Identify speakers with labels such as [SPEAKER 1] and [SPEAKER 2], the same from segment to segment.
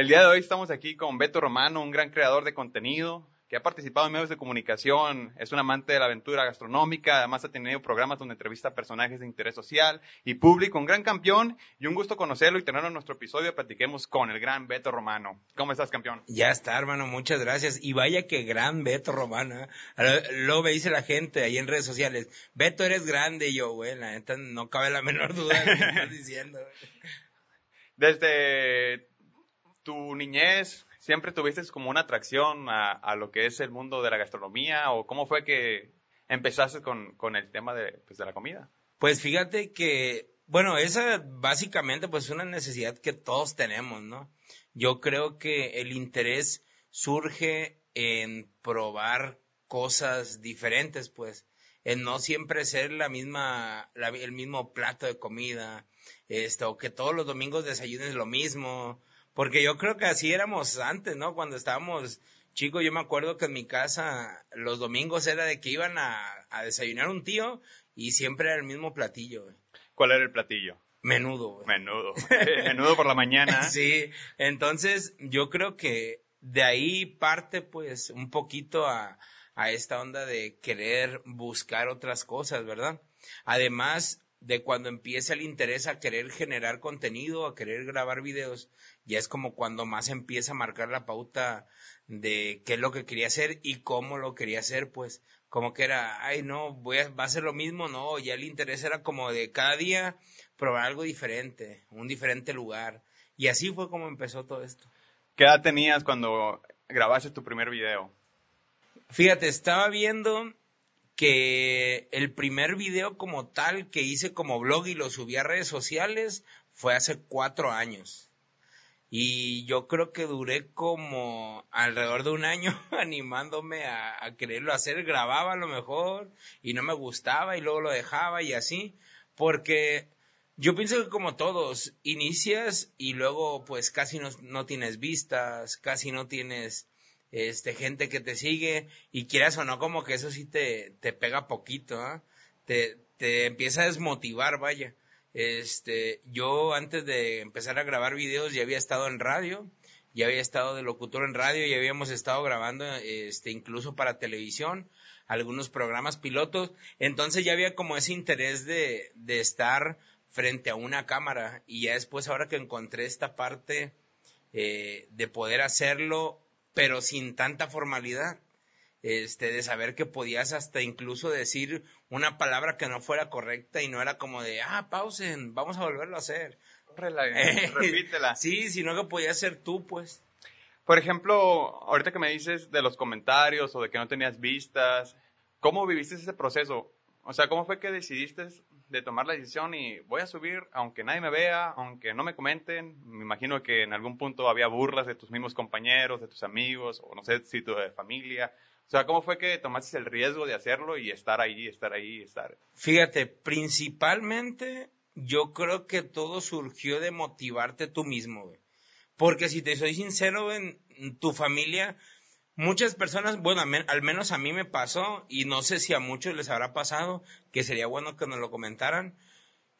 [SPEAKER 1] El día de hoy estamos aquí con Beto Romano, un gran creador de contenido, que ha participado en medios de comunicación, es un amante de la aventura gastronómica, además ha tenido programas donde entrevista a personajes de interés social y público, un gran campeón y un gusto conocerlo y tenerlo en nuestro episodio. Platiquemos con el gran Beto Romano. ¿Cómo estás, campeón?
[SPEAKER 2] Ya está, hermano, muchas gracias. Y vaya que gran Beto Romano. ¿eh? Lo me dice la gente ahí en redes sociales, Beto eres grande, y yo, güey, la neta no cabe la menor duda de lo que estás diciendo.
[SPEAKER 1] Desde tu niñez, siempre tuviste como una atracción a, lo que es el mundo de la gastronomía o cómo fue que empezaste con, el tema pues, de, la comida?
[SPEAKER 2] Pues fíjate que, bueno, esa básicamente pues es una necesidad que todos tenemos, ¿no? Yo creo que el interés surge en probar cosas diferentes, pues, en no siempre ser la misma, el mismo plato de comida, este, o que todos los domingos desayunes lo mismo, porque yo creo que así éramos antes, ¿no? Cuando estábamos chicos, yo me acuerdo que en mi casa los domingos era de que iban a, desayunar un tío y siempre era el mismo platillo.
[SPEAKER 1] ¿Cuál era el platillo?
[SPEAKER 2] Menudo.
[SPEAKER 1] Menudo. Menudo por la mañana.
[SPEAKER 2] sí, entonces yo creo que de ahí parte pues un poquito a, a esta onda de querer buscar otras cosas, ¿verdad? Además, de cuando empieza el interés a querer generar contenido, a querer grabar videos, ya es como cuando más empieza a marcar la pauta de qué es lo que quería hacer y cómo lo quería hacer, pues como que era, ay no, voy a, va a ser lo mismo, no, ya el interés era como de cada día probar algo diferente, un diferente lugar. Y así fue como empezó todo esto.
[SPEAKER 1] ¿Qué edad tenías cuando grabaste tu primer video?
[SPEAKER 2] Fíjate, estaba viendo que el primer video como tal que hice como blog y lo subí a redes sociales fue hace cuatro años. Y yo creo que duré como alrededor de un año animándome a, quererlo hacer. Grababa a lo mejor y no me gustaba y luego lo dejaba y así. Porque yo pienso que como todos, inicias y luego pues casi no, no tienes vistas, casi no tienes este, gente que te sigue y quieras o no, como que eso sí te, te pega poquito, ¿ah? te, te empieza a desmotivar, vaya. Este, yo antes de empezar a grabar videos ya había estado en radio, ya había estado de locutor en radio, y habíamos estado grabando, este, incluso para televisión, algunos programas pilotos, entonces ya había como ese interés de, de estar frente a una cámara y ya después ahora que encontré esta parte eh, de poder hacerlo pero sin tanta formalidad. Este, de saber que podías hasta incluso decir una palabra que no fuera correcta y no era como de, ah, pausen, vamos a volverlo a hacer.
[SPEAKER 1] repítela.
[SPEAKER 2] sí, sino que podías ser tú, pues.
[SPEAKER 1] Por ejemplo, ahorita que me dices de los comentarios o de que no tenías vistas, ¿cómo viviste ese proceso? O sea, ¿cómo fue que decidiste de tomar la decisión y voy a subir aunque nadie me vea, aunque no me comenten? Me imagino que en algún punto había burlas de tus mismos compañeros, de tus amigos, o no sé si tu de familia. O sea, ¿cómo fue que tomaste el riesgo de hacerlo y estar ahí, estar ahí, estar?
[SPEAKER 2] Fíjate, principalmente yo creo que todo surgió de motivarte tú mismo, güey. Porque si te soy sincero, en tu familia muchas personas, bueno, al menos a mí me pasó y no sé si a muchos les habrá pasado, que sería bueno que nos lo comentaran.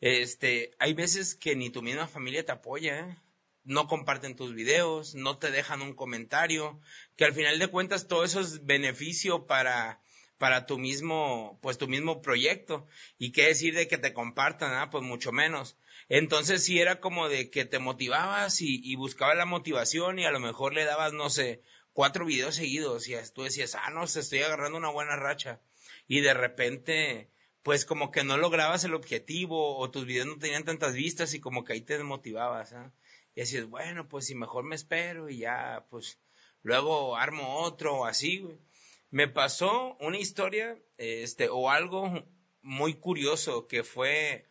[SPEAKER 2] Este, hay veces que ni tu misma familia te apoya, ¿eh? No comparten tus videos, no te dejan un comentario, que al final de cuentas todo eso es beneficio para para tu mismo, pues tu mismo proyecto. Y qué decir de que te compartan, ah, pues mucho menos. Entonces sí era como de que te motivabas y, y buscabas la motivación y a lo mejor le dabas, no sé, cuatro videos seguidos y tú decías, ah, no, se estoy agarrando una buena racha. Y de repente, pues como que no lograbas el objetivo o tus videos no tenían tantas vistas y como que ahí te desmotivabas. ¿ah? Y decías, bueno, pues si mejor me espero y ya, pues luego armo otro o así, güey. Me pasó una historia, este, o algo muy curioso que fue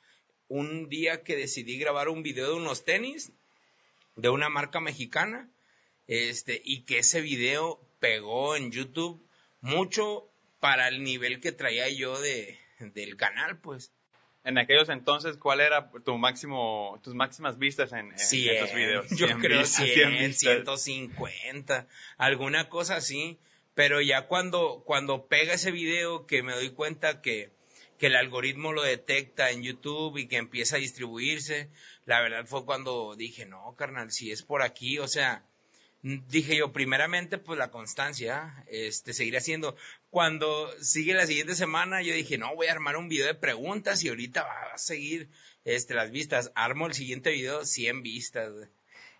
[SPEAKER 2] un día que decidí grabar un video de unos tenis de una marca mexicana este, y que ese video pegó en YouTube mucho para el nivel que traía yo de, del canal, pues.
[SPEAKER 1] En aquellos entonces, ¿cuál era tu máximo, tus máximas vistas en, en videos?
[SPEAKER 2] Yo creo 100, 150, alguna cosa así. Pero ya cuando, cuando pega ese video que me doy cuenta que, que el algoritmo lo detecta en YouTube y que empieza a distribuirse, la verdad fue cuando dije, no, carnal, si es por aquí, o sea, dije yo, primeramente, pues la constancia, este, seguir haciendo. Cuando sigue la siguiente semana, yo dije, no, voy a armar un video de preguntas y ahorita va a seguir, este, las vistas. Armo el siguiente video, 100 vistas,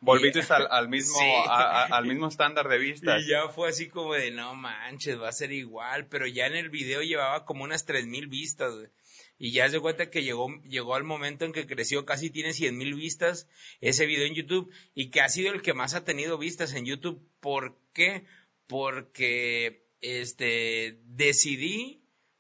[SPEAKER 1] Volviste al, mismo, al mismo estándar de vistas.
[SPEAKER 2] Y ya fue así como de, no manches, va a ser igual, pero ya en el video llevaba como unas 3000 vistas, y ya se cuenta que llegó, llegó al momento en que creció, casi tiene 100 mil vistas ese video en YouTube y que ha sido el que más ha tenido vistas en YouTube. ¿Por qué? Porque este decidí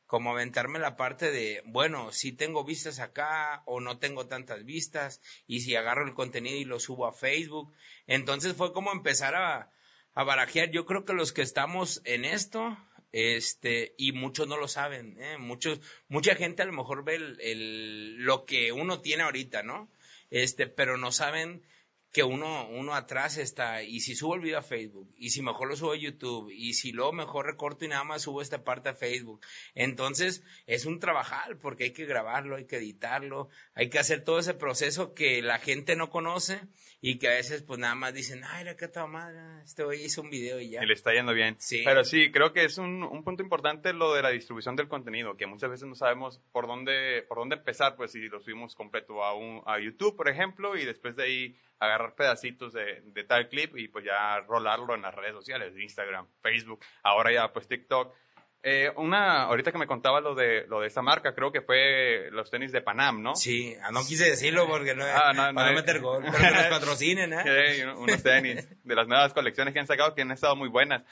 [SPEAKER 2] como aventarme la parte de, bueno, si tengo vistas acá o no tengo tantas vistas y si agarro el contenido y lo subo a Facebook. Entonces fue como empezar a, a barajear. Yo creo que los que estamos en esto, este y muchos no lo saben ¿eh? muchos mucha gente a lo mejor ve el, el, lo que uno tiene ahorita no este pero no saben que uno, uno atrás está, y si subo el video a Facebook, y si mejor lo subo a YouTube, y si luego mejor recorto y nada más subo esta parte a Facebook. Entonces, es un trabajal, porque hay que grabarlo, hay que editarlo, hay que hacer todo ese proceso que la gente no conoce, y que a veces pues nada más dicen, ay, la que madre, este hoy hizo un video y ya.
[SPEAKER 1] Y le está yendo bien. Sí. Pero sí, creo que es un, un punto importante lo de la distribución del contenido, que muchas veces no sabemos por dónde, por dónde empezar, pues si lo subimos completo a, un, a YouTube, por ejemplo, y después de ahí agarrar pedacitos de, de, tal clip y pues ya rolarlo en las redes sociales, Instagram, Facebook, ahora ya pues TikTok. Eh, una, ahorita que me contaba lo de, lo de esa marca, creo que fue los tenis de Panam, ¿no?
[SPEAKER 2] Sí, ah, no quise decirlo porque no, ah, no, para no, meter gol, pero que nos patrocinen, ¿eh?
[SPEAKER 1] Sí, unos tenis de las nuevas colecciones que han sacado que han estado muy buenas.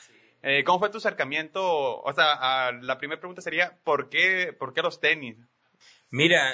[SPEAKER 1] Eh, ¿Cómo fue tu acercamiento? O sea, la primera pregunta sería, ¿por qué, ¿por qué los tenis?
[SPEAKER 2] Mira,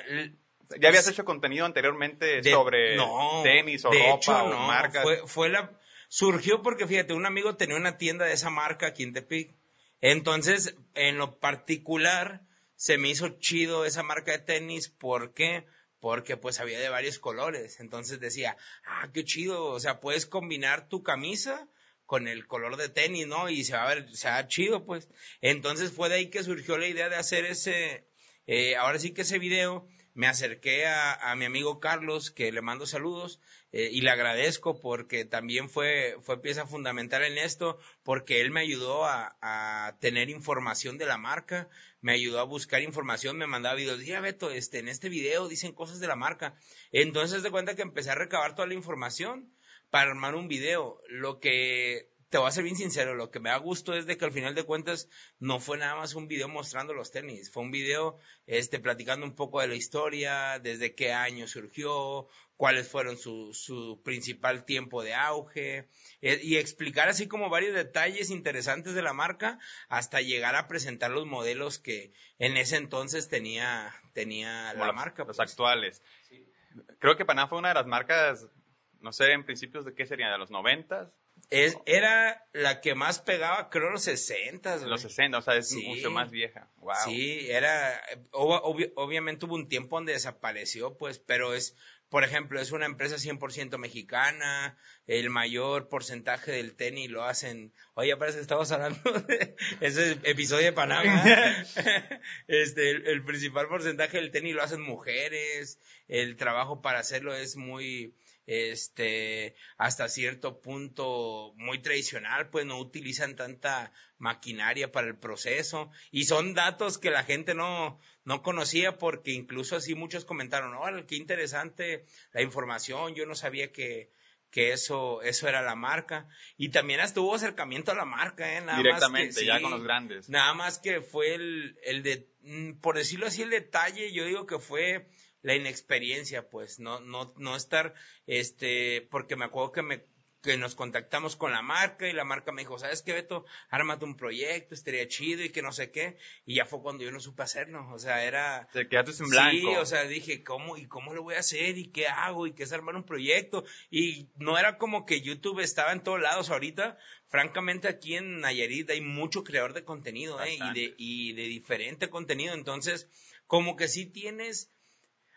[SPEAKER 1] ¿Ya habías hecho contenido anteriormente sobre tenis o ropa o marcas?
[SPEAKER 2] Fue, fue la, surgió porque fíjate, un amigo tenía una tienda de esa marca aquí en Tepic. Entonces, en lo particular, se me hizo chido esa marca de tenis. ¿Por qué? Porque pues había de varios colores. Entonces decía, ah, qué chido. O sea, puedes combinar tu camisa con el color de tenis, ¿no? Y se va a ver, se va a ver chido, pues. Entonces fue de ahí que surgió la idea de hacer ese, eh, ahora sí que ese video me acerqué a, mi amigo Carlos, que le mando saludos, eh, y le agradezco porque también fue, fue pieza fundamental en esto, porque él me ayudó a, a, tener información de la marca, me ayudó a buscar información, me mandaba videos, ya Beto, este, en este video dicen cosas de la marca. Entonces de cuenta que empecé a recabar toda la información para armar un video. Lo que te voy a ser bien sincero, lo que me da gusto es de que al final de cuentas no fue nada más un video mostrando los tenis, fue un video este platicando un poco de la historia, desde qué año surgió, cuáles fueron su, su principal tiempo de auge eh, y explicar así como varios detalles interesantes de la marca hasta llegar a presentar los modelos que en ese entonces tenía tenía la marca.
[SPEAKER 1] Los pues. actuales. Creo que Panam fue una de las marcas, no sé, en principios de qué serían, de los noventas
[SPEAKER 2] es, era la que más pegaba, creo, los 60.
[SPEAKER 1] Los 60, o sea, es mucho más vieja. Wow.
[SPEAKER 2] Sí, era, obviamente hubo un tiempo donde desapareció, pues, pero es, por ejemplo, es una empresa 100% mexicana, el mayor porcentaje del tenis lo hacen, oye, parece que estamos hablando de ese episodio de Panamá, este, el principal porcentaje del tenis lo hacen mujeres, el trabajo para hacerlo es muy, este, hasta cierto punto muy tradicional, pues no utilizan tanta maquinaria para el proceso y son datos que la gente no, no conocía porque incluso así muchos comentaron, oh, qué interesante la información, yo no sabía que, que eso, eso era la marca. Y también hasta hubo acercamiento a la marca, ¿eh?
[SPEAKER 1] Nada Directamente, más ya con los grandes.
[SPEAKER 2] Nada más que fue el, el de, mm, por decirlo así, el detalle, yo digo que fue la inexperiencia, pues, no, no, no estar, este, porque me acuerdo que me, que nos contactamos con la marca y la marca me dijo, ¿sabes qué, Beto? Ármate un proyecto, estaría chido y que no sé qué. Y ya fue cuando yo no supe hacerlo. O sea, era...
[SPEAKER 1] Te quedaste en blanco.
[SPEAKER 2] Sí, o sea, dije, ¿cómo? ¿Y cómo lo voy a hacer? ¿Y qué hago? ¿Y qué es armar un proyecto? Y no era como que YouTube estaba en todos lados ahorita. Francamente, aquí en Nayarit hay mucho creador de contenido, ¿eh? Y de, y de diferente contenido. Entonces, como que sí tienes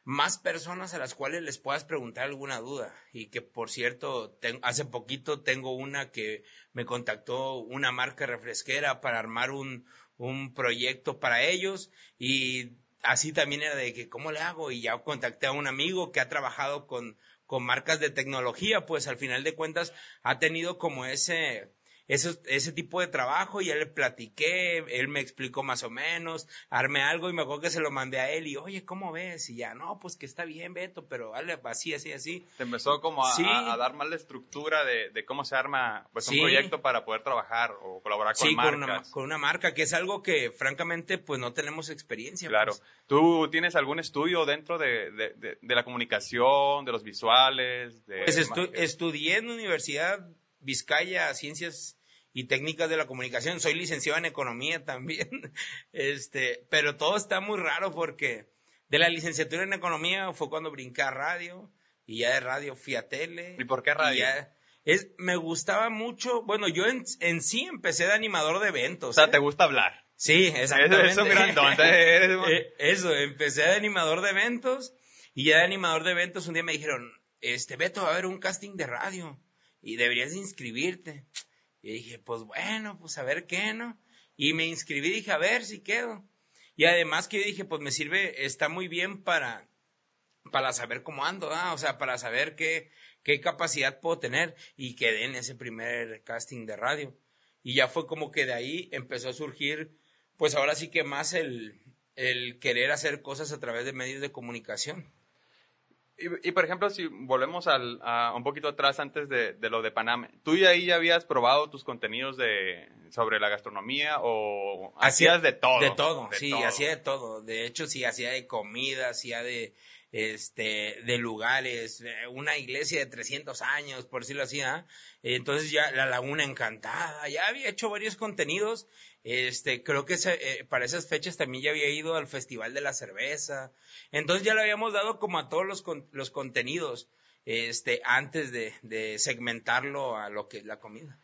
[SPEAKER 2] más personas a las cuales les puedas preguntar alguna duda. Y que, por cierto, hace poquito tengo una que me contactó una marca refresquera para armar un, un proyecto para ellos y así también era de que, ¿cómo le hago? Y ya contacté a un amigo que ha trabajado con, con marcas de tecnología, pues al final de cuentas ha tenido como ese, ese, ese tipo de trabajo y ya le platiqué, él me explicó más o menos, armé algo y me acuerdo que se lo mandé a él y, oye, ¿cómo ves? Y ya, no, pues que está bien, Beto, pero dale, así, así, así.
[SPEAKER 1] Te empezó como a, dar más la estructura de, de, cómo se arma pues, un proyecto para poder trabajar o colaborar con marcas.
[SPEAKER 2] Con una, con una marca, que es algo que francamente pues no tenemos experiencia.
[SPEAKER 1] Claro.
[SPEAKER 2] Pues.
[SPEAKER 1] ¿Tú tienes algún estudio dentro de, de, de la comunicación, de los visuales?
[SPEAKER 2] pues estudié en universidad Vizcaya Ciencias y Técnicas de la Comunicación. Soy licenciado en Economía también. Este, pero todo está muy raro porque de la licenciatura en Economía fue cuando brinqué a radio y ya de radio fui a tele.
[SPEAKER 1] ¿Y por qué radio?
[SPEAKER 2] es, me gustaba mucho, bueno, yo en, en, sí empecé de animador de eventos.
[SPEAKER 1] O sea, ¿eh? ¿te gusta hablar?
[SPEAKER 2] Sí, exactamente.
[SPEAKER 1] Eso, eso,
[SPEAKER 2] eh, eso, empecé de animador de eventos y ya de animador de eventos un día me dijeron, este, Beto, va a haber un casting de radio y deberías inscribirte. Y dije, pues bueno, pues a ver qué, ¿no? Y me inscribí, dije, a ver si quedo. Y además que dije, pues me sirve, está muy bien para, para saber cómo ando, ¿ah? o sea, para saber qué, qué capacidad puedo tener. Y quedé en ese primer casting de radio. Y ya fue como que de ahí empezó a surgir, pues ahora sí que más el, el querer hacer cosas a través de medios de comunicación.
[SPEAKER 1] Y, por ejemplo, si volvemos al, a un poquito atrás antes de, de, lo de Paname, ¿tú ya ahí ya habías probado tus contenidos de sobre la gastronomía o hacías de todo?
[SPEAKER 2] De todo, sí, hacía de todo. De hecho, sí, hacía de comida, hacía de, este, de lugares, una iglesia de 300 años, por decirlo así, ¿ah? Entonces ya la Laguna Encantada, ya había hecho varios contenidos, este, creo que eh, para esas fechas también ya había ido al Festival de la Cerveza, entonces ya le habíamos dado como a todos los, los contenidos, este, antes de, de segmentarlo a lo que es la comida.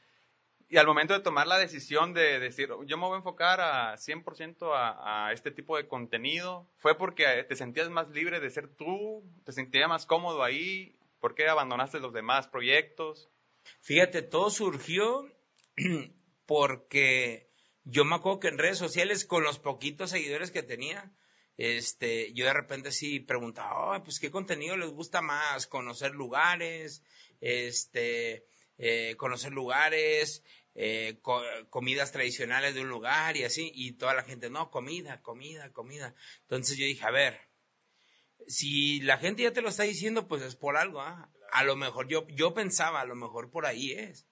[SPEAKER 1] Y al momento de tomar la decisión de decir, yo me voy a enfocar a 100% a, a este tipo de contenido, ¿fue porque te sentías más libre de ser tú? ¿Te sentías más cómodo ahí? ¿Por qué abandonaste los demás proyectos?
[SPEAKER 2] Fíjate, todo surgió porque yo me acuerdo que en redes sociales, con los poquitos seguidores que tenía, este, yo de repente sí preguntaba, pues qué contenido les gusta más, conocer lugares, este, eh, conocer lugares, eh, comidas tradicionales de un lugar y así, y toda la gente, no, comida, comida, comida. Entonces yo dije, a ver, si la gente ya te lo está diciendo, pues es por algo, ¿ah? A lo mejor yo, yo pensaba, a lo mejor por ahí es.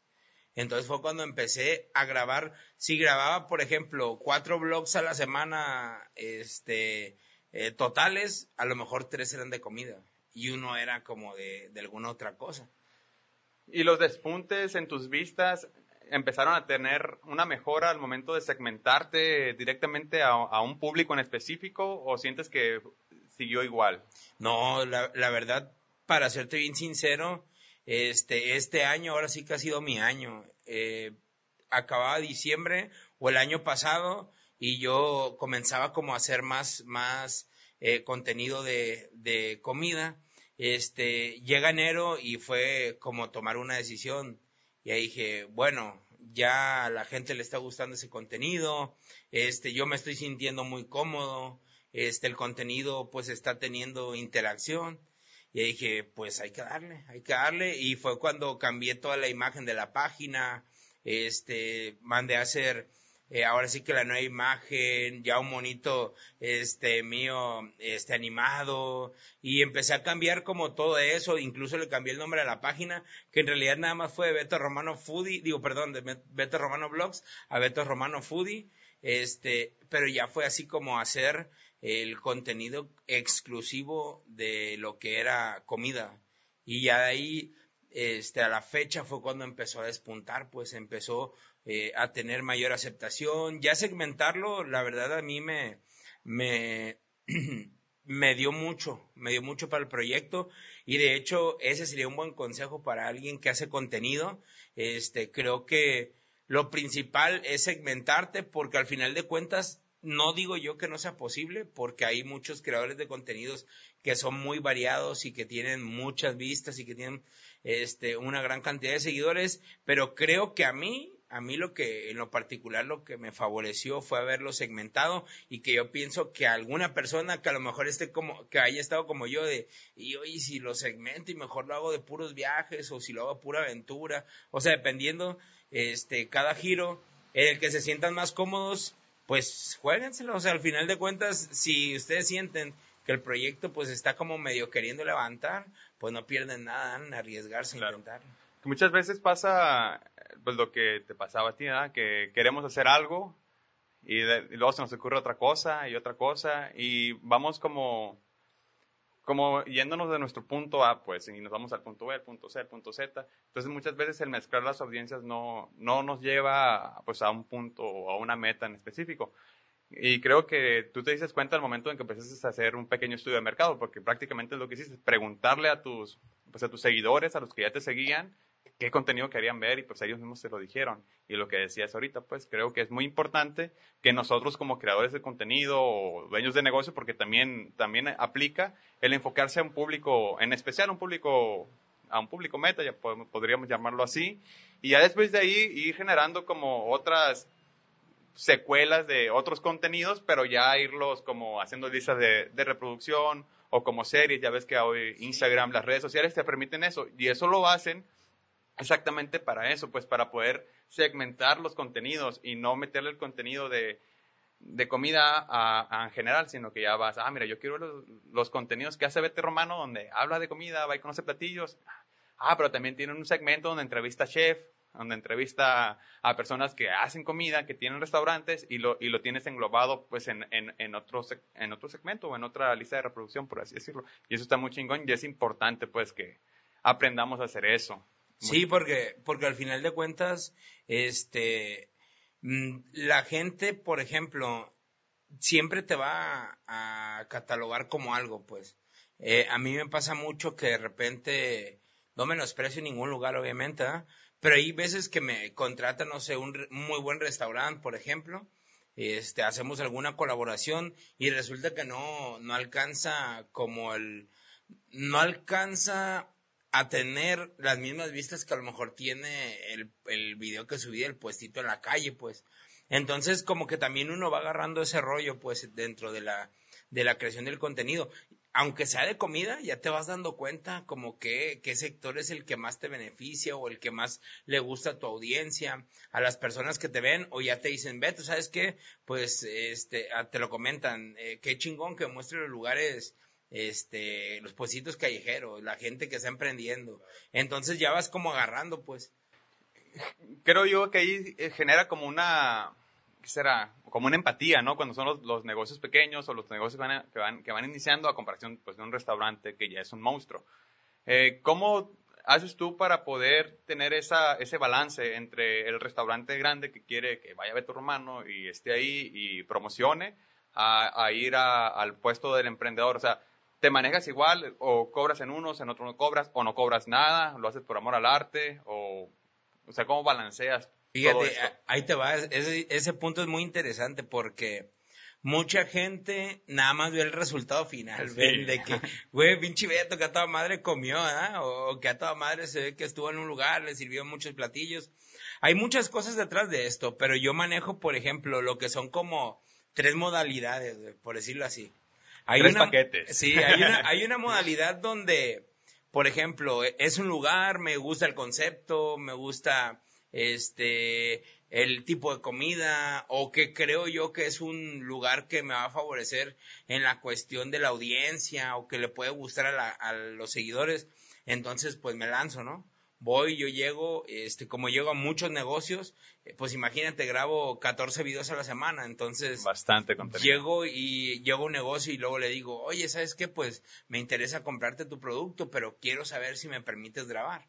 [SPEAKER 2] Entonces fue cuando empecé a grabar, si grababa, por ejemplo, cuatro blogs a la semana, este, eh, totales, a lo mejor tres eran de comida y uno era como de, de alguna otra cosa.
[SPEAKER 1] ¿Y los despuntes en tus vistas empezaron a tener una mejora al momento de segmentarte directamente a, un público en específico o sientes que siguió igual?
[SPEAKER 2] No, la, verdad, para serte bien sincero, este, este año ahora sí que ha sido mi año. Eh, acababa diciembre o el año pasado y yo comenzaba como a hacer más, más eh, contenido de, de comida. Este, llega enero y fue como tomar una decisión y ahí dije, bueno, ya a la gente le está gustando ese contenido, este, yo me estoy sintiendo muy cómodo, este, el contenido pues está teniendo interacción. Y ahí dije, pues hay que darle, hay que darle. Y fue cuando cambié toda la imagen de la página, este, mandé a hacer eh, ahora sí que la nueva imagen, ya un monito este mío este animado y empecé a cambiar como todo eso, incluso le cambié el nombre a la página, que en realidad nada más fue de Beto Romano Foodie, digo, perdón, de Beto Romano Blogs a Beto Romano Foodie, este, pero ya fue así como hacer el contenido exclusivo de lo que era comida. Y ya de ahí, este, a la fecha fue cuando empezó a despuntar, pues empezó eh, a tener mayor aceptación. Ya segmentarlo, la verdad a mí me, me, me dio mucho, me dio mucho para el proyecto y de hecho ese sería un buen consejo para alguien que hace contenido. Este, creo que lo principal es segmentarte porque al final de cuentas no digo yo que no sea posible porque hay muchos creadores de contenidos que son muy variados y que tienen muchas vistas y que tienen este una gran cantidad de seguidores, pero creo que a mí a mí lo que, en lo particular, lo que me favoreció fue haberlo segmentado y que yo pienso que alguna persona que a lo mejor esté como, que haya estado como yo de, y oye, si lo segmento y mejor lo hago de puros viajes o si lo hago pura aventura, o sea, dependiendo, este, cada giro, en el que se sientan más cómodos, pues juéguenselo, o sea, al final de cuentas, si ustedes sienten que el proyecto pues está como medio queriendo levantar, pues no pierden nada en arriesgarse a intentarlo.
[SPEAKER 1] Muchas veces pasa pues lo que te pasaba a ti, que queremos hacer algo y, luego se nos ocurre otra cosa y otra cosa y vamos como como yéndonos de nuestro punto A, pues, y nos vamos al punto B, al punto C, al punto Z. Entonces, muchas veces el mezclar las audiencias no, no nos lleva, pues, a un punto o a una meta en específico. Y creo que tú te dices cuenta al momento en que empezaste a hacer un pequeño estudio de mercado, porque prácticamente lo que hiciste, preguntarle a tus, pues, a tus seguidores, a los que ya te seguían, qué contenido querían ver y pues ellos mismos se lo dijeron. Y lo que decías ahorita, pues creo que es muy importante que nosotros como creadores de contenido o dueños de negocio, porque también, también aplica el enfocarse a un público, en especial a un público, a un público meta, ya podríamos llamarlo así, y ya después de ahí ir generando como otras secuelas de otros contenidos, pero ya irlos como haciendo listas de, de reproducción o como series, ya ves que hoy Instagram, las redes sociales te permiten eso, y eso lo hacen exactamente para eso, pues para poder segmentar los contenidos y no meterle el contenido de, de comida en general, sino que ya vas, ah, mira, yo quiero los, los contenidos que hace Vete Romano, donde habla de comida, va y conoce platillos. Ah, pero también tiene un segmento donde entrevista a chef, donde entrevista a personas que hacen comida, que tienen restaurantes y lo, y lo tienes englobado pues en, en, en, otro, en otro segmento o en otra lista de reproducción, por así decirlo. Y eso está muy chingón y es importante pues que aprendamos a hacer eso.
[SPEAKER 2] Sí, porque, porque al final de cuentas, este, mm, la gente, por ejemplo, siempre te va a, catalogar como algo, pues. Eh, a mí me pasa mucho que de repente, no menosprecio en ningún lugar, obviamente, pero hay veces que me contratan, no sé, un muy buen restaurante, por ejemplo, este, hacemos alguna colaboración y resulta que no, no alcanza como el, no alcanza a tener las mismas vistas que a lo mejor tiene el, el video que subí el puestito en la calle, pues. Entonces, como que también uno va agarrando ese rollo, pues, dentro de la, de la creación del contenido. Aunque sea de comida, ya te vas dando cuenta como que qué sector es el que más te beneficia o el que más le gusta a tu audiencia, a las personas que te ven o ya te dicen, ve, sabes qué, pues, este, te lo comentan, eh, qué chingón que muestre los lugares este, los puestitos callejeros, la gente que está emprendiendo. Entonces ya vas como agarrando, pues.
[SPEAKER 1] Creo yo que ahí eh, genera como una, ¿qué será? Como una empatía, ¿no? Cuando son los, negocios pequeños o los negocios que van, que van, iniciando a comparación pues, de un restaurante que ya es un monstruo. Eh, ¿Cómo haces tú para poder tener esa, ese balance entre el restaurante grande que quiere que vaya Beto Romano y esté ahí y promocione a, ir al puesto del emprendedor? O sea, te manejas igual o cobras en unos, en otros no cobras o no cobras nada, lo haces por amor al arte o, o sea, ¿cómo balanceas?
[SPEAKER 2] Fíjate, ahí te va, ese, ese punto es muy interesante porque mucha gente nada más ve el resultado final, ven de que, güey, pinche Beto que a toda madre comió, ¿ah? o que a toda madre se ve que estuvo en un lugar, le sirvió muchos platillos. Hay muchas cosas detrás de esto, pero yo manejo, por ejemplo, lo que son como tres modalidades, por decirlo así.
[SPEAKER 1] Hay Tres paquetes.
[SPEAKER 2] Sí, hay una, hay una modalidad donde, por ejemplo, es un lugar, me gusta el concepto, me gusta este el tipo de comida o que creo yo que es un lugar que me va a favorecer en la cuestión de la audiencia o que le puede gustar a, a los seguidores, entonces pues me lanzo, ¿no? voy, yo llego, este, como llego a muchos negocios, eh, pues imagínate, grabo 14 videos a la semana, entonces.
[SPEAKER 1] Bastante contenido.
[SPEAKER 2] Llego y llego a un negocio y luego le digo, oye, ¿sabes qué? Pues me interesa comprarte tu producto, pero quiero saber si me permites grabar.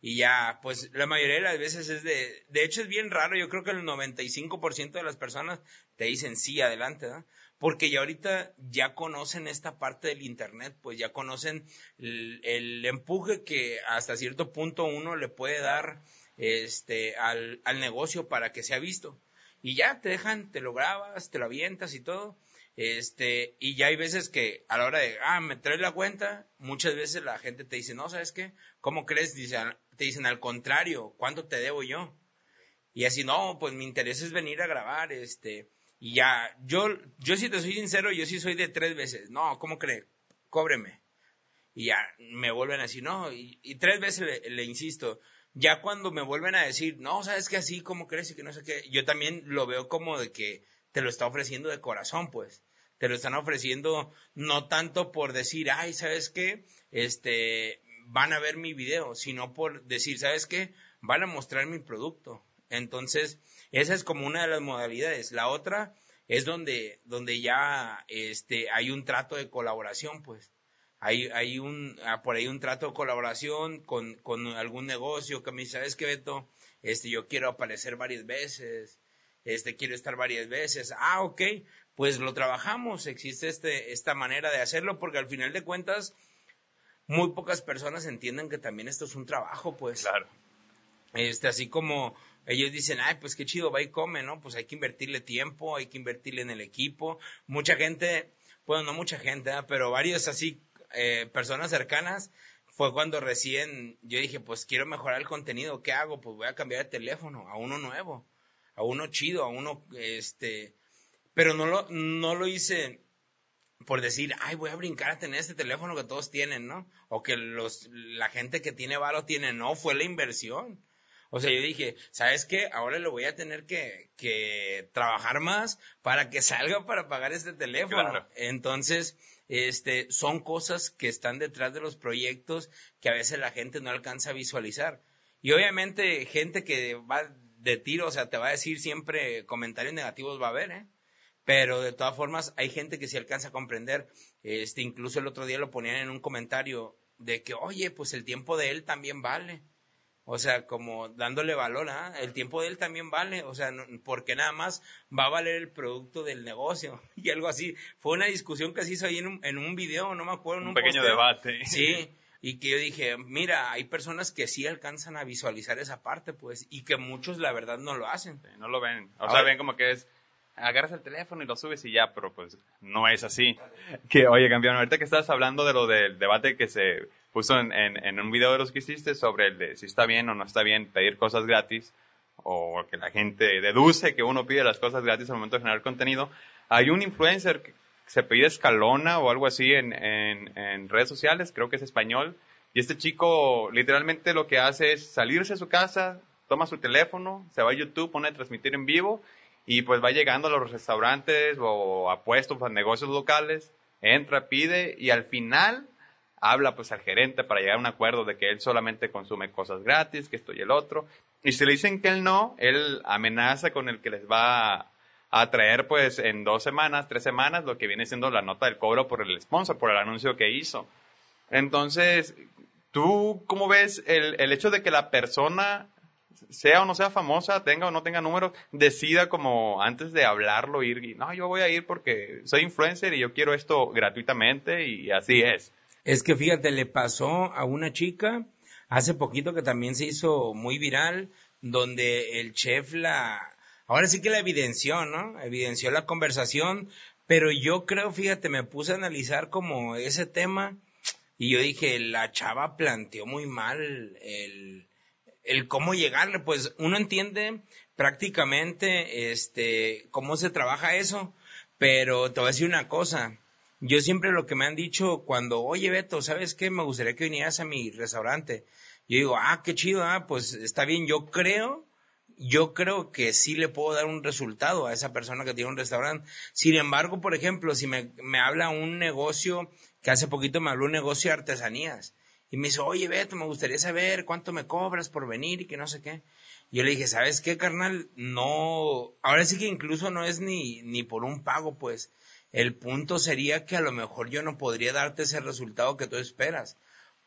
[SPEAKER 2] Y ya, pues la mayoría de las veces es de, de hecho es bien raro, yo creo que el 95% de las personas te dicen sí, adelante, ¿no? porque ya ahorita ya conocen esta parte del Internet, pues ya conocen el, empuje que hasta cierto punto uno le puede dar este, al, al, negocio para que sea visto. Y ya te dejan, te lo grabas, te lo avientas y todo. Este, y ya hay veces que a la hora de, ah, me traes la cuenta, muchas veces la gente te dice, no, ¿sabes qué? ¿Cómo crees? Dice, te dicen al contrario, ¿cuánto te debo yo? Y así, no, pues mi interés es venir a grabar, este, y ya, yo, yo si te soy sincero, yo sí soy de tres veces. No, ¿cómo cree? Cóbreme. Y ya me vuelven a decir, no, y, tres veces le, insisto. Ya cuando me vuelven a decir, no, sabes que así, ¿cómo crees? Y que no sé qué, yo también lo veo como de que te lo está ofreciendo de corazón, pues. Te lo están ofreciendo no tanto por decir, ay, ¿sabes qué? Este, van a ver mi video, sino por decir, ¿sabes qué? Van a mostrar mi producto. Entonces, esa es como una de las modalidades. La otra es donde, donde ya este, hay un trato de colaboración, pues. Hay, hay un, ah, por ahí un trato de colaboración con, con algún negocio que me dice, ¿sabes qué, Beto? Este, yo quiero aparecer varias veces, este, quiero estar varias veces. Ah, ok, pues lo trabajamos. Existe este, esta manera de hacerlo porque al final de cuentas, muy pocas personas entienden que también esto es un trabajo, pues.
[SPEAKER 1] Claro.
[SPEAKER 2] Este, así como ellos dicen, ay, pues qué chido, va y come, ¿no? Pues hay que invertirle tiempo, hay que invertirle en el equipo. Mucha gente, bueno, no mucha gente, pero varios así, eh, personas cercanas, fue cuando recién yo dije, pues quiero mejorar el contenido, ¿qué hago? Pues voy a cambiar de teléfono a uno nuevo, a uno chido, a uno, este, pero no lo, no lo hice por decir, ay, voy a brincar a tener este teléfono que todos tienen, ¿no? O que los, la gente que tiene valo tiene, no, fue la inversión. O sea, yo dije, ¿sabes qué? Ahora le voy a tener que, que trabajar más para que salga para pagar este teléfono. Entonces, este, son cosas que están detrás de los proyectos que a veces la gente no alcanza a visualizar. Y obviamente, gente que va de tiro, o sea, te va a decir siempre comentarios negativos va a haber, ¿eh? Pero de todas formas, hay gente que sí alcanza a comprender. Este, incluso el otro día lo ponían en un comentario de que, oye, pues el tiempo de él también vale. O sea, como dándole valor, ¿ah? El tiempo de él también vale, o sea, porque nada más va a valer el producto del negocio y algo así. Fue una discusión que se hizo ahí en un, en un video, no me acuerdo. En
[SPEAKER 1] un, pequeño debate.
[SPEAKER 2] Sí, y que yo dije, mira, hay personas que sí alcanzan a visualizar esa parte, pues, y que muchos la verdad no lo hacen.
[SPEAKER 1] no lo ven. O sea, ven como que es agarras el teléfono y lo subes y ya, pero pues no es así. Que, oye, campeón, ahorita que estás hablando de lo del debate que se puso en, en, un video de los que hiciste sobre el de si está bien o no está bien pedir cosas gratis, o que la gente deduce que uno pide las cosas gratis al momento de generar contenido, hay un influencer que se pide escalona o algo así en, en, en redes sociales, creo que es español, y este chico literalmente lo que hace es salirse de su casa, toma su teléfono, se va a YouTube, pone a transmitir en vivo y pues va llegando a los restaurantes o a puestos, a negocios locales, entra, pide y al final habla pues al gerente para llegar a un acuerdo de que él solamente consume cosas gratis, que esto y el otro. Y si le dicen que él no, él amenaza con el que les va a traer pues en dos semanas, tres semanas, lo que viene siendo la nota del cobro por el sponsor, por el anuncio que hizo. Entonces, ¿tú cómo ves el, el hecho de que la persona sea o no sea famosa, tenga o no tenga números, decida como antes de hablarlo ir y no, yo voy a ir porque soy influencer y yo quiero esto gratuitamente y así es.
[SPEAKER 2] Es que fíjate, le pasó a una chica hace poquito que también se hizo muy viral, donde el chef la, ahora sí que la evidenció, ¿no? Evidenció la conversación, pero yo creo, fíjate, me puse a analizar como ese tema y yo dije, la chava planteó muy mal el, el cómo llegarle, pues uno entiende prácticamente este cómo se trabaja eso, pero te voy a decir una cosa, yo siempre lo que me han dicho cuando, oye Beto, ¿sabes qué? Me gustaría que vinieras a mi restaurante. Yo digo, ah, qué chido, ah, pues está bien, yo creo, yo creo que sí le puedo dar un resultado a esa persona que tiene un restaurante. Sin embargo, por ejemplo, si me, me habla un negocio, que hace poquito me habló un negocio de artesanías, y me dice, oye Beto, me gustaría saber cuánto me cobras por venir y que no sé qué. Yo le dije, ¿sabes qué, carnal? No, ahora sí que incluso no es ni, ni por un pago, pues. El punto sería que a lo mejor yo no podría darte ese resultado que tú esperas.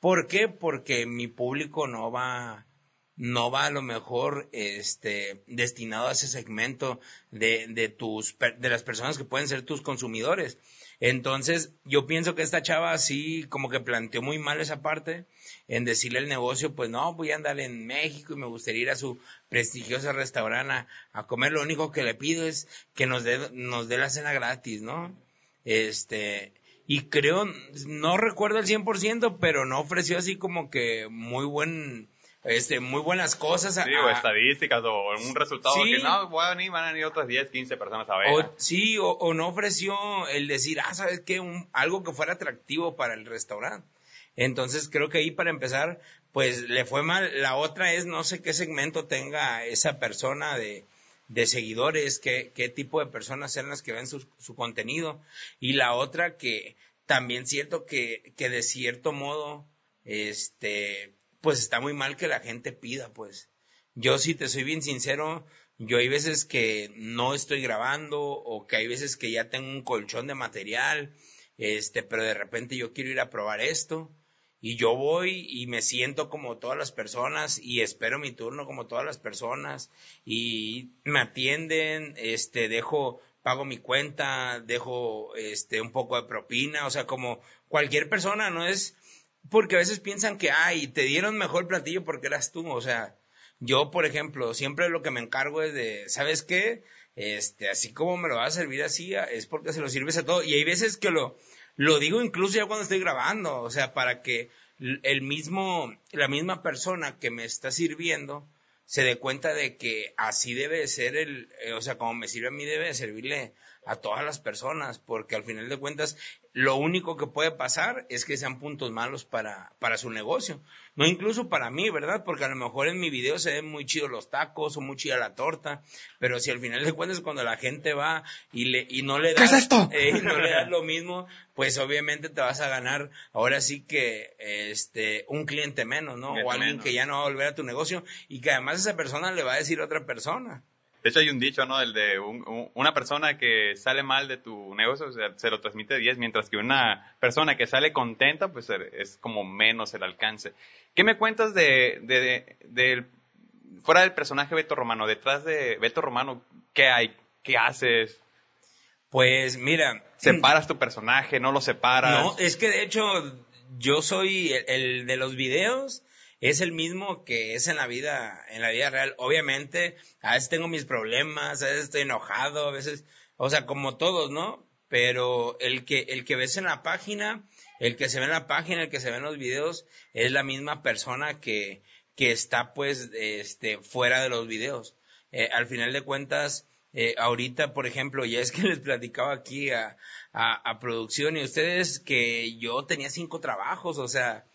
[SPEAKER 2] ¿Por qué? Porque mi público no va, no va a lo mejor este destinado a ese segmento de, de tus de las personas que pueden ser tus consumidores. Entonces, yo pienso que esta chava así como que planteó muy mal esa parte en decirle al negocio, pues no, voy a andar en México y me gustaría ir a su prestigiosa restaurante a, comer. Lo único que le pido es que nos dé, nos dé la cena gratis, ¿no? Este, y creo, no recuerdo el 100%, pero no ofreció así como que muy buen, este, muy buenas cosas.
[SPEAKER 1] Sí, o estadísticas o un resultado que no, van a venir, van a venir otras 10, 15 personas a ver.
[SPEAKER 2] sí, o, no ofreció el decir, ah, ¿sabes qué? Un, algo que fuera atractivo para el restaurante. Entonces creo que ahí para empezar, pues le fue mal. La otra es, no sé qué segmento tenga esa persona de, de seguidores, qué, qué tipo de personas sean las que ven su, su contenido. Y la otra que también siento que, que de cierto modo, este, pues está muy mal que la gente pida, pues. Yo si te soy bien sincero, yo hay veces que no estoy grabando o que hay veces que ya tengo un colchón de material, este, pero de repente yo quiero ir a probar esto y yo voy y me siento como todas las personas y espero mi turno como todas las personas y me atienden, este, dejo, pago mi cuenta, dejo, este, un poco de propina, o sea, como cualquier persona, no es, porque a veces piensan que, ay, te dieron mejor platillo porque eras tú, o sea, yo, por ejemplo, siempre lo que me encargo es de, ¿sabes qué? Este, así como me lo vas a servir así, es porque se lo sirves a todo. Y hay veces que lo, lo digo incluso ya cuando estoy grabando, o sea, para que el mismo, la misma persona que me está sirviendo se dé cuenta de que así debe ser el, eh, o sea, como me sirve a mí debe servirle a todas las personas, porque al final de cuentas lo único que puede pasar es que sean puntos malos para, para su negocio. No incluso para mí, ¿verdad? Porque a lo mejor en mi video se ven muy chidos los tacos o muy chida la torta, pero si al final de cuentas cuando la gente va y le y no le das eh, no le das lo mismo, pues obviamente te vas a ganar ahora sí que este un cliente menos, ¿no? o alguien que ya no va a volver a tu negocio y que además esa persona le va a decir a otra persona.
[SPEAKER 1] De hecho, hay un dicho, ¿no? El de una persona que sale mal de tu negocio se lo transmite 10, mientras que una persona que sale contenta, pues es como menos el alcance. ¿Qué me cuentas de, de, fuera del personaje Beto Romano, detrás de Beto Romano, qué hay? ¿Qué haces?
[SPEAKER 2] Pues mira.
[SPEAKER 1] ¿Separas tu personaje? ¿No lo separas?
[SPEAKER 2] No, es que de hecho yo soy el de los videos es el mismo que es en la vida, en la vida real. Obviamente, a veces tengo mis problemas, a veces estoy enojado, a veces, o sea, como todos, ¿no? Pero el que, el que ves en la página, el que se ve en la página, el que se ve en los videos, es la misma persona que, que está pues, este, fuera de los videos. Eh, al final de cuentas, eh, ahorita, por ejemplo, ya es que les platicaba aquí a, a, a, producción y ustedes que yo tenía cinco trabajos, o sea,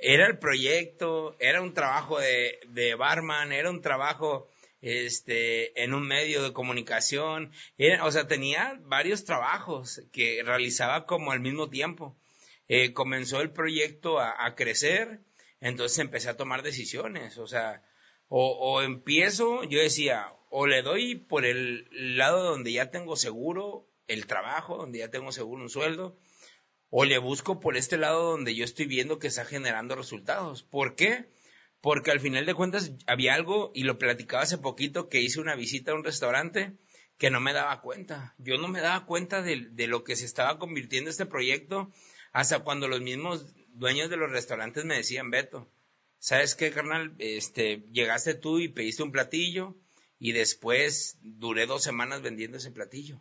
[SPEAKER 2] era el proyecto, era un trabajo de, de barman, era un trabajo este, en un medio de comunicación, o sea, tenía varios trabajos que realizaba como al mismo tiempo. Eh, comenzó el proyecto a, crecer, entonces empecé a tomar decisiones, o sea, o empiezo, yo decía, o le doy por el lado donde ya tengo seguro el trabajo, donde ya tengo seguro un sueldo, o le busco por este lado donde yo estoy viendo que está generando resultados. ¿Por qué? Porque al final de cuentas había algo, y lo platicaba hace poquito, que hice una visita a un restaurante que no me daba cuenta. Yo no me daba cuenta de, lo que se estaba convirtiendo este proyecto hasta cuando los mismos dueños de los restaurantes me decían, Beto, ¿sabes qué, carnal? Este, llegaste tú y pediste un platillo y después duré dos semanas vendiendo ese platillo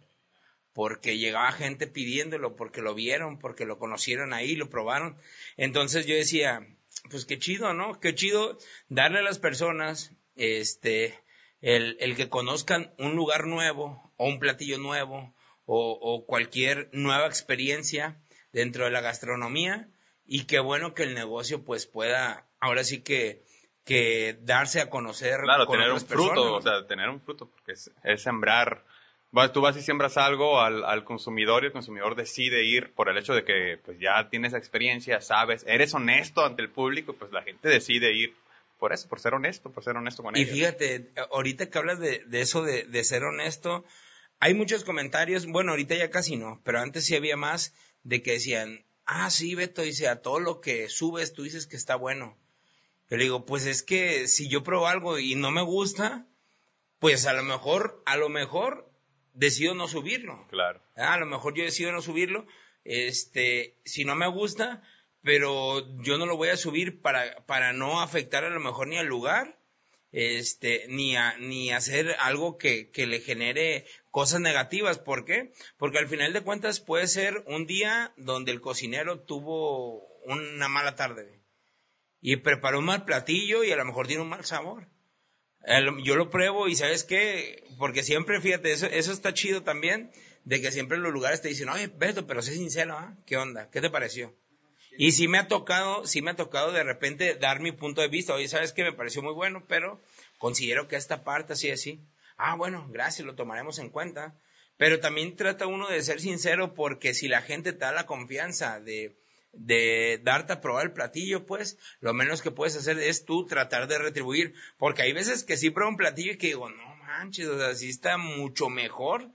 [SPEAKER 2] porque llegaba gente pidiéndolo, porque lo vieron, porque lo conocieron ahí, lo probaron. Entonces yo decía, pues qué chido, ¿no? Qué chido darle a las personas, este, el, el que conozcan un lugar nuevo, o un platillo nuevo, o, o cualquier nueva experiencia dentro de la gastronomía, y qué bueno que el negocio pues pueda, ahora sí que, que darse a conocer.
[SPEAKER 1] Claro, tener un fruto, o sea, tener un fruto, porque es sembrar tú vas y siembras algo al, consumidor y el consumidor decide ir por el hecho de que pues ya tienes experiencia, sabes, eres honesto ante el público, pues la gente decide ir por eso, por ser honesto, por ser honesto con
[SPEAKER 2] ellos. Y fíjate, ahorita que hablas de, eso de, de, ser honesto, hay muchos comentarios, bueno, ahorita ya casi no, pero antes sí había más de que decían, ah, sí, Beto, dice, a todo lo que subes tú dices que está bueno. Yo le digo, pues es que si yo pruebo algo y no me gusta, pues a lo mejor, a lo mejor decido no subirlo.
[SPEAKER 1] Claro.
[SPEAKER 2] Ah, a lo mejor yo decido no subirlo, este, si no me gusta, pero yo no lo voy a subir para, para no afectar a lo mejor ni al lugar, este, ni a, ni hacer algo que, que le genere cosas negativas. ¿Por qué? Porque al final de cuentas puede ser un día donde el cocinero tuvo una mala tarde. y preparó un mal platillo y a lo mejor tiene un mal sabor. Yo lo pruebo y sabes qué, porque siempre, fíjate, eso, eso está chido también, de que siempre los lugares te dicen, oye, Beto, pero sé sincero, ¿ah? ¿Qué onda? ¿Qué te pareció? Y sí me ha tocado, sí me ha tocado de repente dar mi punto de vista. Oye, ¿sabes qué? Me pareció muy bueno, pero considero que esta parte así, así. Ah, bueno, gracias, lo tomaremos en cuenta. Pero también trata uno de ser sincero porque si la gente te da la confianza de, de darte a probar el platillo, pues lo menos que puedes hacer es tú tratar de retribuir. Porque hay veces que sí pruebo un platillo y que digo, no manches, o sea, sí está mucho mejor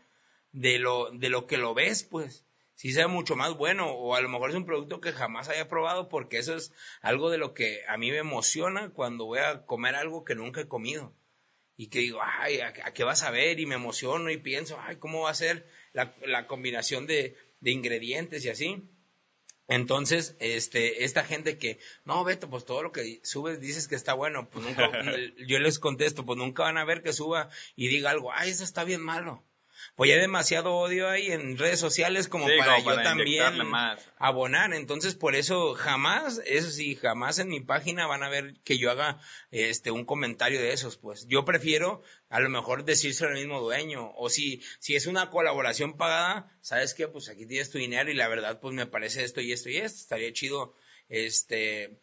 [SPEAKER 2] de lo, de lo que lo ves, pues si sea mucho más bueno o a lo mejor es un producto que jamás haya probado porque eso es algo de lo que a mí me emociona cuando voy a comer algo que nunca he comido y que digo, ay, ¿a, qué vas a ver? Y me emociono y pienso, ay, ¿cómo va a ser la, la combinación de, de, ingredientes y así? Entonces, este, esta gente que, no, Beto, pues todo lo que subes dices que está bueno, pues nunca, yo les contesto, pues nunca van a ver que suba y diga algo, ay, eso está bien malo pues hay demasiado odio ahí en redes sociales como para yo también abonar. Entonces, por eso jamás, eso sí, jamás en mi página van a ver que yo haga este un comentario de esos, pues. Yo prefiero a lo mejor decirse al mismo dueño. O si, si es una colaboración pagada, ¿sabes qué? Pues aquí tienes tu dinero y la verdad, pues me parece esto y esto y esto. Estaría chido, este,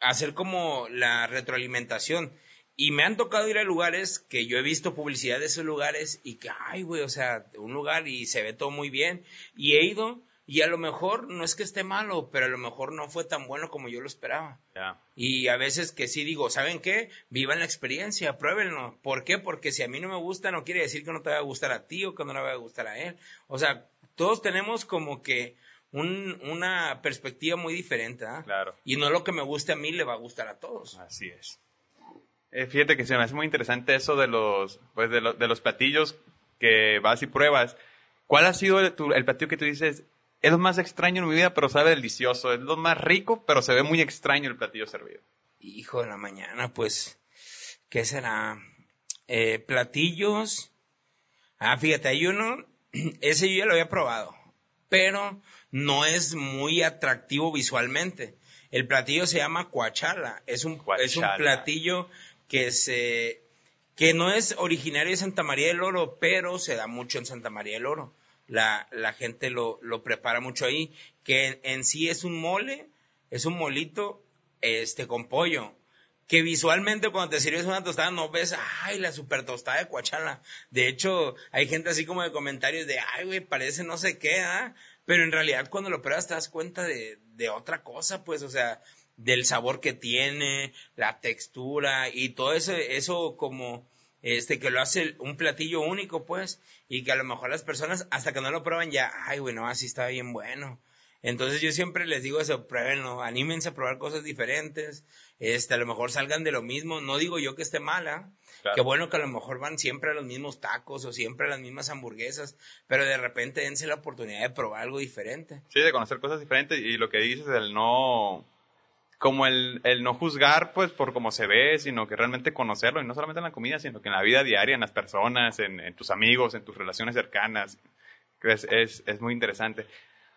[SPEAKER 2] hacer como la retroalimentación. Y me han tocado ir a lugares que yo he visto publicidad de esos lugares y que, ay, güey, o sea, un lugar y se ve todo muy bien. Y he ido y a lo mejor no es que esté malo, pero a lo mejor no fue tan bueno como yo lo esperaba. Y a veces que sí digo, ¿saben qué? Vivan la experiencia, pruébenlo. ¿Por qué? Porque si a mí no me gusta, no quiere decir que no te va a gustar a ti o que no le va a gustar a él. O sea, todos tenemos como que un, una perspectiva muy diferente. ¿ah?
[SPEAKER 1] Claro.
[SPEAKER 2] Y no lo que me guste a mí le va a gustar a todos.
[SPEAKER 1] Así es. Eh, fíjate que se me hace muy interesante eso de los, pues de, de, los platillos que vas y pruebas. ¿Cuál ha sido el, el, platillo que tú dices, es lo más extraño en mi vida, pero sabe delicioso? Es lo más rico, pero se ve muy extraño el platillo servido.
[SPEAKER 2] Hijo de la mañana, pues, ¿qué será? Eh, platillos. Ah, fíjate, hay uno, ese yo ya lo había probado, pero no es muy atractivo visualmente. El platillo se llama cuachala. Es un, es un platillo que se que no es originario de Santa María del Oro, pero se da mucho en Santa María del Oro. La, la gente lo, lo prepara mucho ahí, que en, sí es un mole, es un molito este con pollo, que visualmente cuando te sirves una tostada no ves, ay, la super tostada de Coachala. De hecho, hay gente así como de comentarios de, ay, güey, parece no sé qué, ¿ah? Pero en realidad cuando lo pruebas te das cuenta de, de otra cosa, pues, o sea, del sabor que tiene, la textura y todo eso, eso como este que lo hace un platillo único pues y que a lo mejor las personas hasta que no lo prueban ya, ay bueno, así está bien bueno. Entonces yo siempre les digo eso, pruébenlo, anímense a probar cosas diferentes, este, a lo mejor salgan de lo mismo, no digo yo que esté mala, que bueno que a lo mejor van siempre a los mismos tacos o siempre a las mismas hamburguesas, pero de repente dense la oportunidad de probar algo diferente.
[SPEAKER 1] Sí, de conocer cosas diferentes y lo que dices, el no como el, el, no juzgar pues por cómo se ve, sino que realmente conocerlo, y no solamente en la comida, sino que en la vida diaria, en las personas, en, en tus amigos, en tus relaciones cercanas. Es, es, es muy interesante.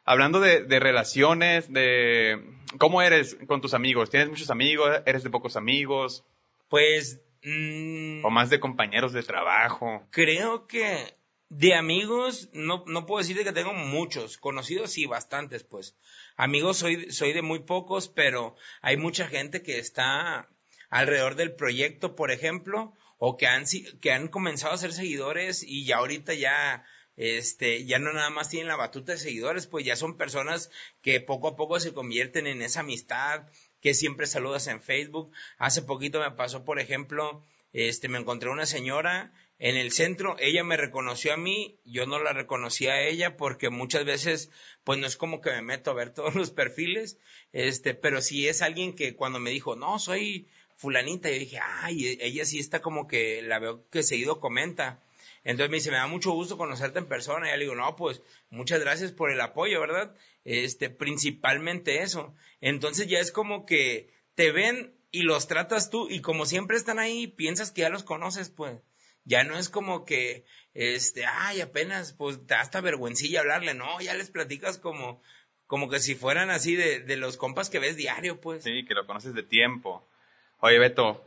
[SPEAKER 1] Hablando de, de, relaciones, de cómo eres con tus amigos, ¿tienes muchos amigos? ¿Eres de pocos amigos?
[SPEAKER 2] Pues...
[SPEAKER 1] Mmm, o más de compañeros de trabajo.
[SPEAKER 2] Creo que de amigos, no, no puedo decir que tengo muchos, conocidos sí, bastantes, pues. Amigos soy, soy de muy pocos, pero hay mucha gente que está alrededor del proyecto, por ejemplo, o que han, que han comenzado a ser seguidores y ya ahorita ya, este, ya no nada más tienen la batuta de seguidores, pues ya son personas que poco a poco se convierten en esa amistad, que siempre saludas en Facebook. Hace poquito me pasó, por ejemplo, este, me encontré una señora en el centro, ella me reconoció a mí, yo no la reconocí a ella porque muchas veces, pues no es como que me meto a ver todos los perfiles, este, pero sí es alguien que cuando me dijo, no, soy fulanita, yo dije, ay, e-, ella sí está como que la veo que seguido comenta. Entonces me dice, me da mucho gusto conocerte en persona. Y yo le digo, no, pues muchas gracias por el apoyo, ¿verdad? Este, principalmente eso. Entonces ya es como que te ven y los tratas tú y como siempre están ahí, piensas que ya los conoces, pues. Ya no es como que, este, ay, apenas, pues, da hasta vergüencilla hablarle, no, ya les platicas como, como que si fueran así de, de los compas que ves diario, pues.
[SPEAKER 1] Sí, que lo conoces de tiempo. Oye, Beto,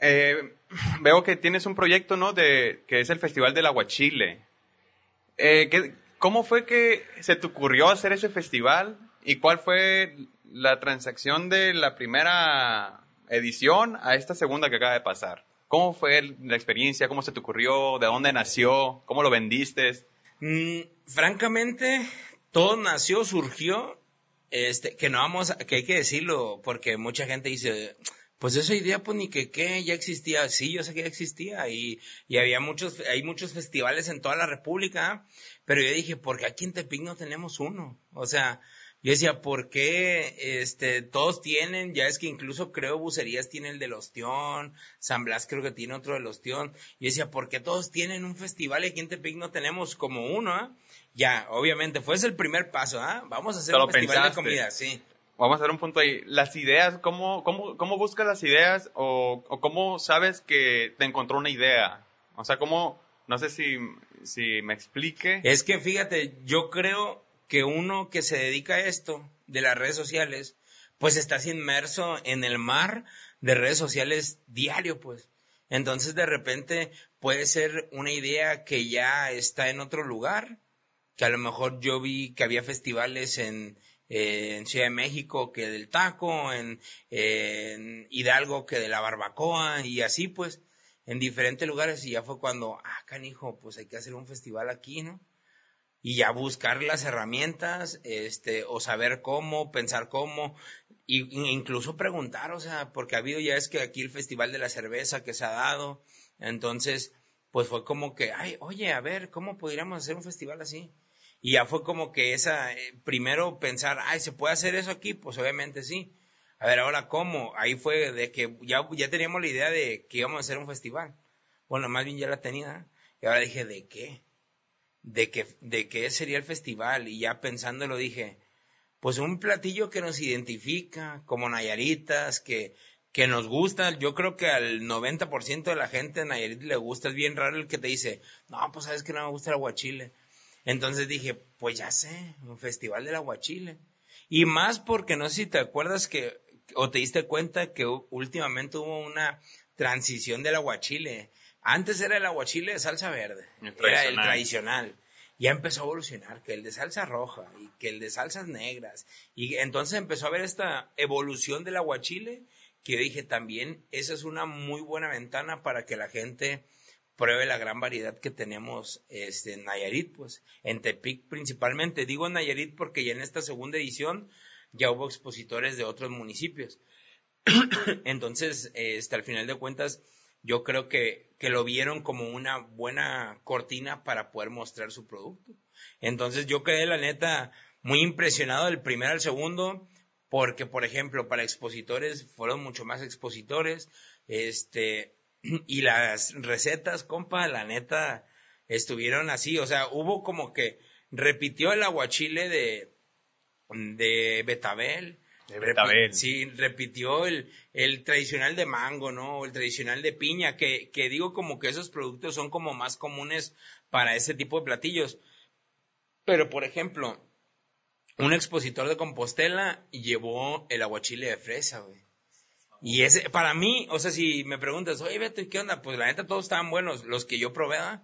[SPEAKER 1] eh, veo que tienes un proyecto, ¿no? De, que es el Festival del Aguachile. Eh, ¿qué- ¿Cómo fue que se te ocurrió hacer ese festival? ¿Y cuál fue la transacción de la primera edición a esta segunda que acaba de pasar? ¿Cómo fue la experiencia? ¿Cómo se te ocurrió? ¿De dónde nació? ¿Cómo lo vendiste?
[SPEAKER 2] Mm, francamente, todo nació, surgió, este, que no vamos, a- que hay que decirlo, porque mucha gente dice, pues esa idea, pues ni que qué, ya existía, sí, yo sé que ya existía, y, y había muchos, hay muchos festivales en toda la República, pero yo dije, ¿por qué aquí en Tepic no tenemos uno? O sea, yo decía, ¿por qué este, todos tienen? Ya es que incluso creo Bucerías tiene el del Ostión, San Blas creo que tiene otro del Ostión. Yo decía, ¿por qué todos tienen un festival y aquí en Tepic no tenemos como uno? ah? Ya, obviamente, fue ese el primer paso, ¿ah? Vamos a hacer un festival
[SPEAKER 1] pensaste.
[SPEAKER 2] de comida, sí.
[SPEAKER 1] Vamos a hacer un punto ahí. Las ideas, ¿cómo, cómo, cómo buscas las ideas o, o cómo sabes que te encontró una idea? O sea, ¿cómo, no sé si, si me explique.
[SPEAKER 2] Es que fíjate, yo creo que uno que se dedica a esto de las redes sociales, pues estás inmerso en el mar de redes sociales diario, pues. Entonces de repente puede ser una idea que ya está en otro lugar, que a lo mejor yo vi que había festivales en, eh, Ciudad de México que del taco, en, en Hidalgo que de la barbacoa y así pues, en diferentes lugares y ya fue cuando, ah, canijo, pues hay que hacer un festival aquí, ¿no? Y ya buscar las herramientas, este, o saber cómo, pensar cómo, y, incluso preguntar, o sea, porque ha habido ya es que aquí el Festival de la Cerveza que se ha dado, entonces, pues fue como que, ay, oye, a ver, ¿cómo podríamos hacer un festival así? Y ya fue como que esa, eh, primero pensar, ay, ¿se puede hacer eso aquí? Pues obviamente sí. A ver, ahora, ¿cómo? Ahí fue de que ya, ya teníamos la idea de que íbamos a hacer un festival. Bueno, más bien ya la tenía. ¿eh? Y ahora dije, ¿de qué? De que, de qué sería el festival y ya pensándolo dije, pues un platillo que nos identifica como Nayaritas, que, que nos gusta, yo creo que al 90% de la gente de Nayarit le gusta, es bien raro el que te dice, no, pues sabes que no me gusta el aguachile. Entonces dije, pues ya sé, un festival del aguachile. Y más porque no sé si te acuerdas que, o te diste cuenta que últimamente hubo una transición del aguachile. Antes era el aguachile de salsa verde,
[SPEAKER 1] El
[SPEAKER 2] era el
[SPEAKER 1] tradicional.
[SPEAKER 2] Ya empezó a evolucionar, que el de salsa roja y que el de salsas negras. Y entonces empezó a haber esta evolución del aguachile que yo dije también, esa es una muy buena ventana para que la gente pruebe la gran variedad que tenemos este, en Nayarit, pues, en Tepic principalmente. Digo Nayarit porque ya en esta segunda edición ya hubo expositores de otros municipios. Entonces, este, al final de cuentas, yo creo que, que lo vieron como una buena cortina para poder mostrar su producto. Entonces, yo quedé, la neta, muy impresionado del primero al segundo, porque, por ejemplo, para expositores fueron mucho más expositores, este, y las recetas, compa, la neta, estuvieron así, o sea, hubo como que repitió el aguachile de, De Betabel. Repi- Sí, repitió el, el tradicional de mango, ¿no? O el tradicional de piña, que, que digo como que esos productos son como más comunes para ese tipo de platillos. Pero, por ejemplo, un expositor de Compostela llevó el aguachile de fresa, güey. Y ese, para mí, o sea, si me preguntas, oye, Beto, ¿y qué onda? Pues la neta todos estaban buenos, los que yo probé, ¿verdad?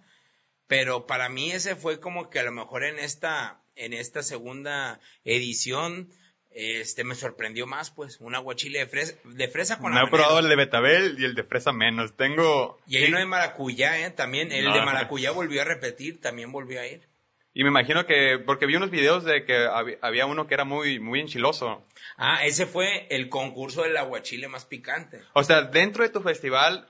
[SPEAKER 2] Pero para mí ese fue como que a lo mejor en esta, en esta segunda edición, este, me sorprendió más, pues, un aguachile de fresa, de fresa con
[SPEAKER 1] No he probado el de Betabel y el de fresa menos. Tengo...
[SPEAKER 2] Y hay uno de maracuyá, ¿eh? También, el
[SPEAKER 1] No.
[SPEAKER 2] de maracuyá volvió a repetir, también volvió a ir.
[SPEAKER 1] Y me imagino que, porque vi unos videos de que hab- había uno que era muy, muy enchiloso.
[SPEAKER 2] Ah, ese fue el concurso del aguachile más picante.
[SPEAKER 1] O sea, dentro de tu festival,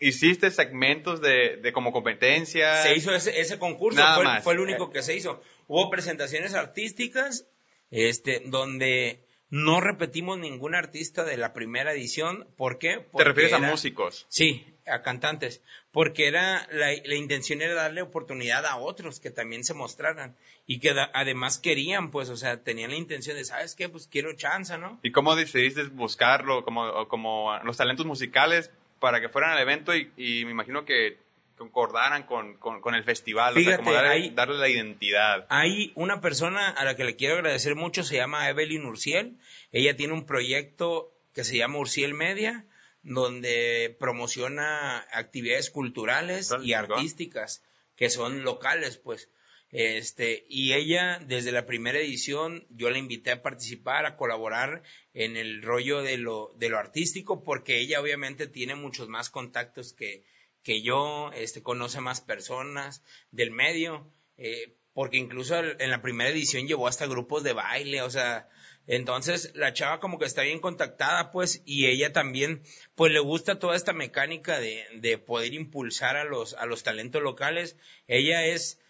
[SPEAKER 1] hiciste segmentos de, de como competencia.
[SPEAKER 2] Se hizo ese, ese concurso,
[SPEAKER 1] Nada
[SPEAKER 2] fue,
[SPEAKER 1] más.
[SPEAKER 2] fue el único que se hizo. Hubo presentaciones artísticas, este, donde no repetimos ningún artista de la primera edición. ¿Por qué?
[SPEAKER 1] Te
[SPEAKER 2] Porque
[SPEAKER 1] refieres a músicos.
[SPEAKER 2] Sí, a cantantes. Porque era, la, la intención era darle oportunidad a otros que también se mostraran. Y que da- además querían, pues, o sea, tenían la intención de, ¿sabes qué? Pues quiero chanza, ¿no?
[SPEAKER 1] ¿Y cómo decidiste buscarlo como, como los talentos musicales para que fueran al evento? Y, y me imagino que concordaran con, con, el festival,
[SPEAKER 2] Fíjate,
[SPEAKER 1] o sea, darle, darle, la identidad.
[SPEAKER 2] Hay una persona a la que le quiero agradecer mucho, se llama Evelyn Urciel, ella tiene un proyecto que se llama Urciel Media, donde promociona actividades culturales y artísticas que son locales, pues. Este, y ella, desde la primera edición, yo la invité a participar, a colaborar en el rollo de lo, de lo artístico, porque ella obviamente tiene muchos más contactos que, que yo, este, conoce más personas del medio, eh, porque incluso en la primera edición llevó hasta grupos de baile, o sea, entonces la chava como que está bien contactada, pues, y ella también, pues le gusta toda esta mecánica de, de poder impulsar a los talentos locales. Ella es,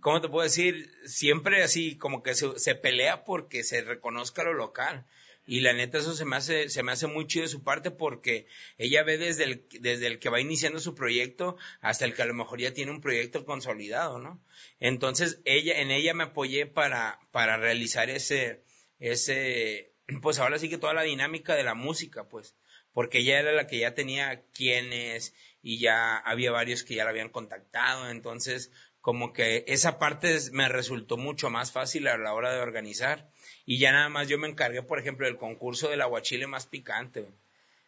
[SPEAKER 2] ¿cómo te puedo decir? Siempre así, como que se, pelea porque se reconozca lo local. Y la neta, eso se me hace, se me hace muy chido de su parte porque ella ve desde el, desde el que va iniciando su proyecto hasta el que a lo mejor ya tiene un proyecto consolidado, ¿no? Entonces, ella, en ella me apoyé para, para realizar ese, ese, pues ahora sí que toda la dinámica de la música, pues, porque ella era la que ya tenía quienes y ya había varios que ya la habían contactado, entonces como que esa parte me resultó mucho más fácil a la hora de organizar. Y ya nada más yo me encargué, por ejemplo, del concurso del aguachile más picante.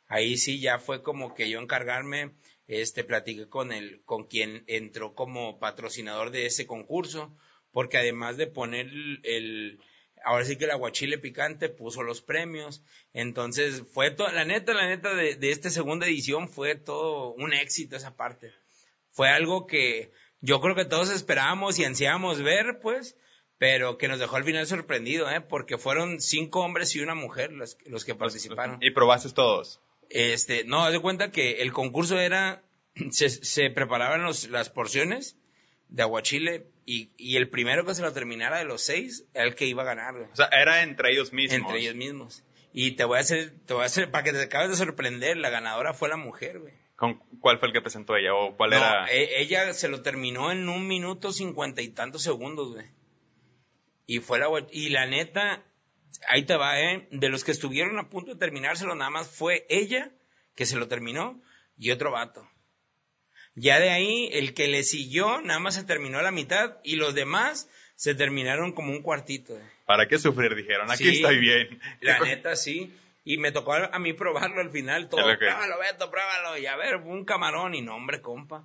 [SPEAKER 2] Ahí sí ya fue como que yo encargarme, este, platiqué con el, con quien entró como patrocinador de ese concurso, porque además de poner el, ahora sí que el aguachile picante puso los premios. Entonces fue todo, la neta, la neta de, de esta segunda edición fue todo un éxito esa parte. Fue algo que, yo creo que todos esperábamos y ansiábamos ver, pues, pero que nos dejó al final sorprendido, ¿eh? Porque fueron cinco hombres y una mujer los, los que participaron.
[SPEAKER 1] ¿Y probaste todos?
[SPEAKER 2] Este, no, haz de cuenta que el concurso era, se, se preparaban los, las porciones de aguachile y, y el primero que se lo terminara de los seis era el que iba a ganar,
[SPEAKER 1] O sea, era entre ellos mismos.
[SPEAKER 2] Entre ellos mismos. Y te voy a hacer, te voy a hacer, para que te acabes de sorprender, la ganadora fue la mujer, güey.
[SPEAKER 1] ¿Cuál fue el que presentó ella o cuál era?
[SPEAKER 2] E, ella se lo terminó en un minuto cincuenta y tantos segundos, güey. Y fue la y la neta, ahí te va, eh. De los que estuvieron a punto de terminárselo, nada más fue ella que se lo terminó y otro vato. Ya de ahí, el que le siguió, nada más se terminó a la mitad y los demás se terminaron como un cuartito.
[SPEAKER 1] ¿Para qué sufrir? Dijeron, aquí estoy bien.
[SPEAKER 2] La neta, sí. Y me tocó a mí probarlo al final, todo. Pruébalo, Beto, pruébalo. Y a ver, un camarón. Y no, hombre, compa.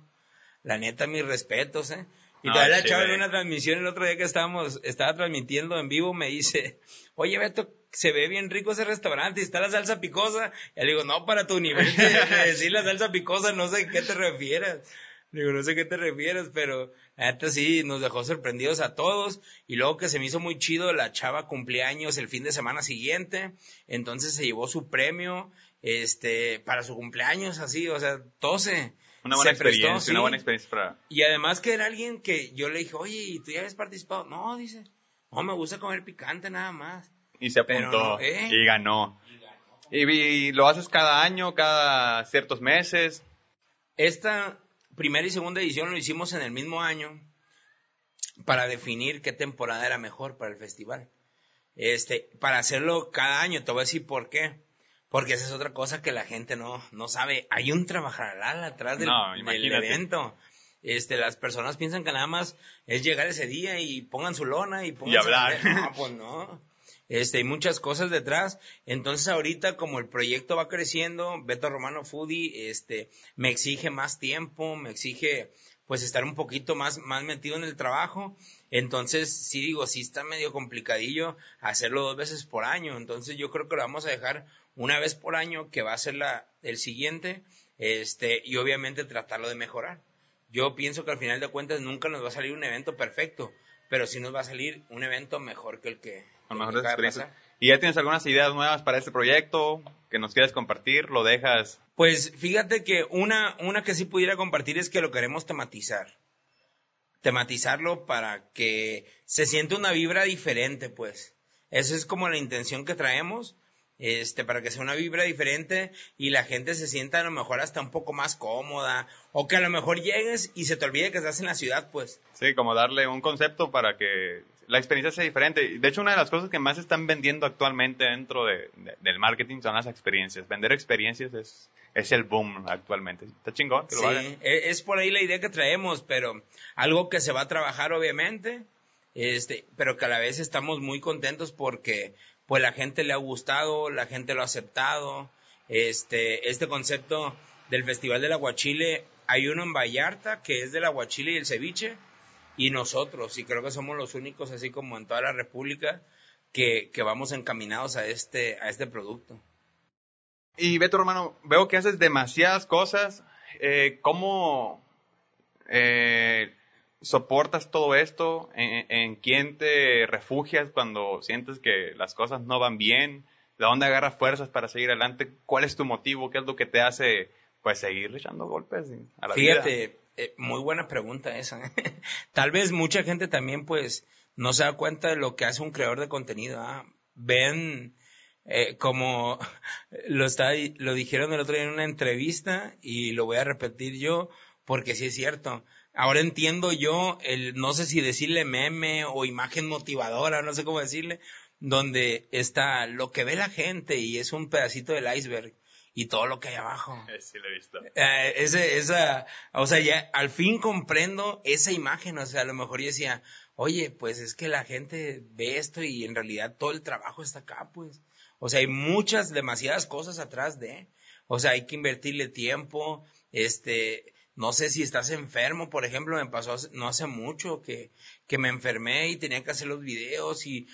[SPEAKER 2] La neta, mis respetos, ¿eh? Y todavía la chava en una transmisión el otro día que estábamos, estaba transmitiendo en vivo, me dice, oye Beto, se ve bien rico ese restaurante y está la salsa picosa. Y le digo, no, para tu nivel de decir la salsa picosa, no sé a qué te refieres. Digo, no sé a qué te refieres, pero neta sí nos dejó sorprendidos a todos. Y luego que se me hizo muy chido, la chava cumpleaños el fin de semana siguiente. Entonces se llevó su premio, este, para su cumpleaños, así, o sea, tose.
[SPEAKER 1] Una buena experiencia, una buena experiencia para...
[SPEAKER 2] Y además que era alguien que yo le dije, oye, ¿y tú ya habías participado? No, dice, no, me gusta comer picante nada más.
[SPEAKER 1] Y se apuntó ¿eh? y ganó. y, lo haces cada año, cada ciertos meses.
[SPEAKER 2] Esta, primera y segunda edición lo hicimos en el mismo año para definir qué temporada era mejor para el festival. Este, para hacerlo cada año, te voy a decir por qué. Porque esa es otra cosa que la gente no, no sabe. Hay un trabajar atrás del, evento. Este, las personas piensan que nada más es llegar ese día y pongan su lona y pongan
[SPEAKER 1] y hablar.
[SPEAKER 2] No, pues no. Este, hay muchas cosas detrás. Entonces ahorita como el proyecto va creciendo, Beto Romano Foodie, este, me exige más tiempo, me exige pues estar un poquito más, más metido en el trabajo. Entonces, sí digo, sí está medio complicadillo hacerlo dos veces por año. Entonces yo creo que lo vamos a dejar una vez por año, que va a ser la, el siguiente, este, y obviamente tratarlo de mejorar. Yo pienso que al final de cuentas nunca nos va a salir un evento perfecto, pero sí nos va a salir un evento mejor que el que,
[SPEAKER 1] ¿Y ya tienes algunas ideas nuevas para este proyecto que nos quieres compartir? ¿Lo dejas?
[SPEAKER 2] Pues fíjate que una, una que sí pudiera compartir es que lo queremos tematizar. Tematizarlo para que se sienta una vibra diferente, pues. Esa es como la intención que traemos. este, para que sea una vibra diferente y la gente se sienta a lo mejor hasta un poco más cómoda, o que a lo mejor llegues y se te olvide que estás en la ciudad, pues.
[SPEAKER 1] Sí, como darle un concepto para que la experiencia sea diferente. De hecho, una de las cosas que más están vendiendo actualmente dentro de, del marketing son las experiencias. Vender experiencias es, es el boom actualmente. Está chingón que lo
[SPEAKER 2] sí, e, es por ahí la idea que traemos, pero algo que se va a trabajar obviamente, este, pero que a la vez estamos muy contentos porque pues la gente le ha gustado, la gente lo ha aceptado. Este, este concepto del Festival del Aguachile, hay uno en Vallarta que es del aguachile y el ceviche, y nosotros, y creo que somos los únicos, así como en toda la República, que, que vamos encaminados a este, a este producto.
[SPEAKER 1] Y Beto, hermano, veo que haces demasiadas cosas. Eh, ¿Cómo eh, soportas todo esto? ¿En, quién te refugias cuando sientes que las cosas no van bien? ¿De dónde agarras fuerzas para seguir adelante? ¿Cuál es tu motivo? ¿Qué es lo que te hace pues seguir echando golpes a la
[SPEAKER 2] Fíjate, eh, muy buena pregunta esa. Tal vez mucha gente también pues no se da cuenta de lo que hace un creador de contenido. ¿ah? Ven eh, como lo, está, lo dijeron el otro día en una entrevista y lo voy a repetir yo porque sí es cierto Ahora entiendo yo el, no sé si decirle meme o imagen motivadora, no sé cómo decirle, donde está lo que ve la gente y es un pedacito del iceberg y todo lo que hay abajo.
[SPEAKER 1] Sí, lo he visto.
[SPEAKER 2] Eh, ese, esa, o sea, ya al fin comprendo esa imagen, o sea, a lo mejor yo decía, oye, pues es que la gente ve esto y en realidad todo el trabajo está acá, pues. O sea, hay muchas, demasiadas cosas atrás de, o sea, hay que invertirle tiempo, este, no sé si estás enfermo, por ejemplo, me pasó no hace mucho que, que me enfermé y tenía que hacer los videos y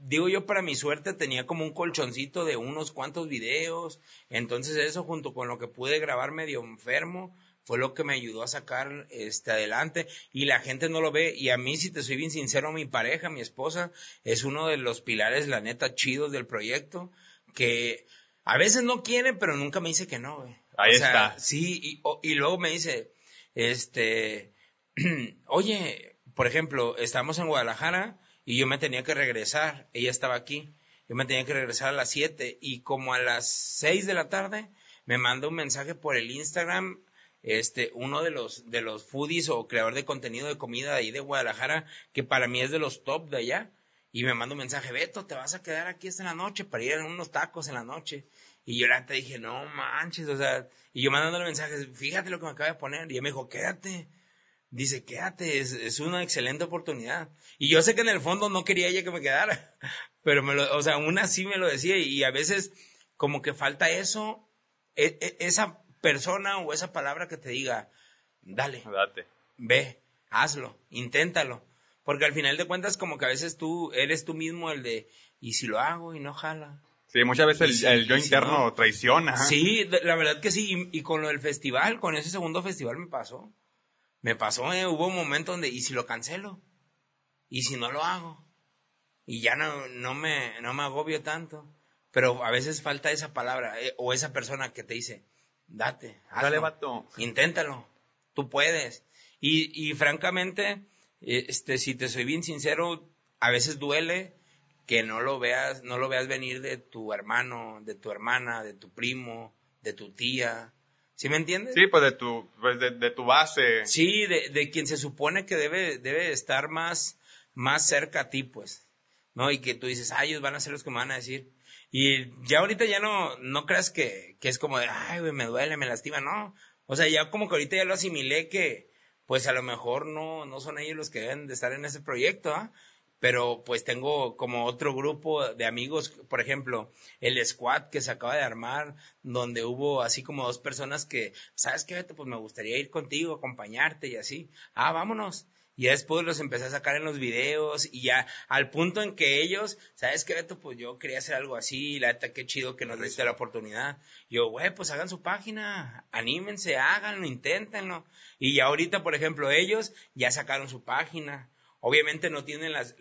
[SPEAKER 2] digo yo para mi suerte tenía como un colchoncito de unos cuantos videos, entonces eso junto con lo que pude grabar medio enfermo fue lo que me ayudó a sacar este adelante y la gente no lo ve y a mí si te soy bien sincero mi pareja, mi esposa es uno de los pilares la neta chidos del proyecto que a veces no quiere pero nunca me dice que no, güey.
[SPEAKER 1] Ahí está.
[SPEAKER 2] Sí, y, y, luego me dice, este, oye, por ejemplo, estamos en Guadalajara y yo me tenía que regresar, ella estaba aquí, yo me tenía que regresar a las 7 y como a las 6 de la tarde me manda un mensaje por el Instagram este, uno de los, de los foodies o creador de contenido de comida de ahí de Guadalajara, que para mí es de los top de allá, y me manda un mensaje, Beto, te vas a quedar aquí esta la noche para ir a unos tacos en la noche. Y yo la te dije, no manches, o sea, y yo mandándole mensajes, fíjate lo que me acaba de poner. Y ella me dijo, quédate. Dice, quédate, es, es una excelente oportunidad. Y yo sé que en el fondo no quería ella que me quedara, pero me lo, o sea, aún así me lo decía y, a veces como que falta eso, e, e, esa persona o esa palabra que te diga, dale,
[SPEAKER 1] Date.
[SPEAKER 2] ve, hazlo, inténtalo. Porque al final de cuentas como que a veces tú eres tú mismo el de, y si lo hago y no jala,
[SPEAKER 1] Sí, muchas veces el, yo interno traiciona.
[SPEAKER 2] Sí, la verdad que sí. Y, con lo del festival, con ese segundo festival me pasó. Me pasó, eh, hubo un momento donde, ¿y si lo cancelo? ¿Y si no lo hago? Y ya no, no, me, no me agobio tanto. Pero a veces falta esa palabra eh, o esa persona que te dice, date,
[SPEAKER 1] hazlo, Dale,
[SPEAKER 2] inténtalo, tú puedes. Y, y francamente, este, si te soy bien sincero, a veces duele que no lo veas, no lo veas venir de tu hermano, de tu hermana, de tu primo, de tu tía. ¿Sí me entiendes?
[SPEAKER 1] Sí, pues de tu, pues de, tu base.
[SPEAKER 2] Sí, de, de, quien se supone que debe, debe estar más, más cerca a ti, pues. ¿No? Y que tú dices, ay, ellos van a ser los que me van a decir. Y ya ahorita ya no, no creas que, que es como de, ay, güey, me duele, me lastima, no. O sea, ya como que ahorita ya lo asimilé que, pues a lo mejor no, no son ellos los que deben de estar en ese proyecto, ¿ah? Pero pues tengo como otro grupo de amigos, por ejemplo, el squad que se acaba de armar, donde hubo así como dos personas que, ¿sabes qué, Beto? Pues me gustaría ir contigo, acompañarte y así. Ah, vámonos. Y después los empecé a sacar en los videos y ya al punto en que ellos, ¿sabes qué, Beto? Pues yo quería hacer algo así, la neta, qué chido que nos diste la oportunidad. Yo, güey, pues hagan su página, anímense, háganlo, inténtenlo. Y ya ahorita, por ejemplo, ellos ya sacaron su página Obviamente no tienen las,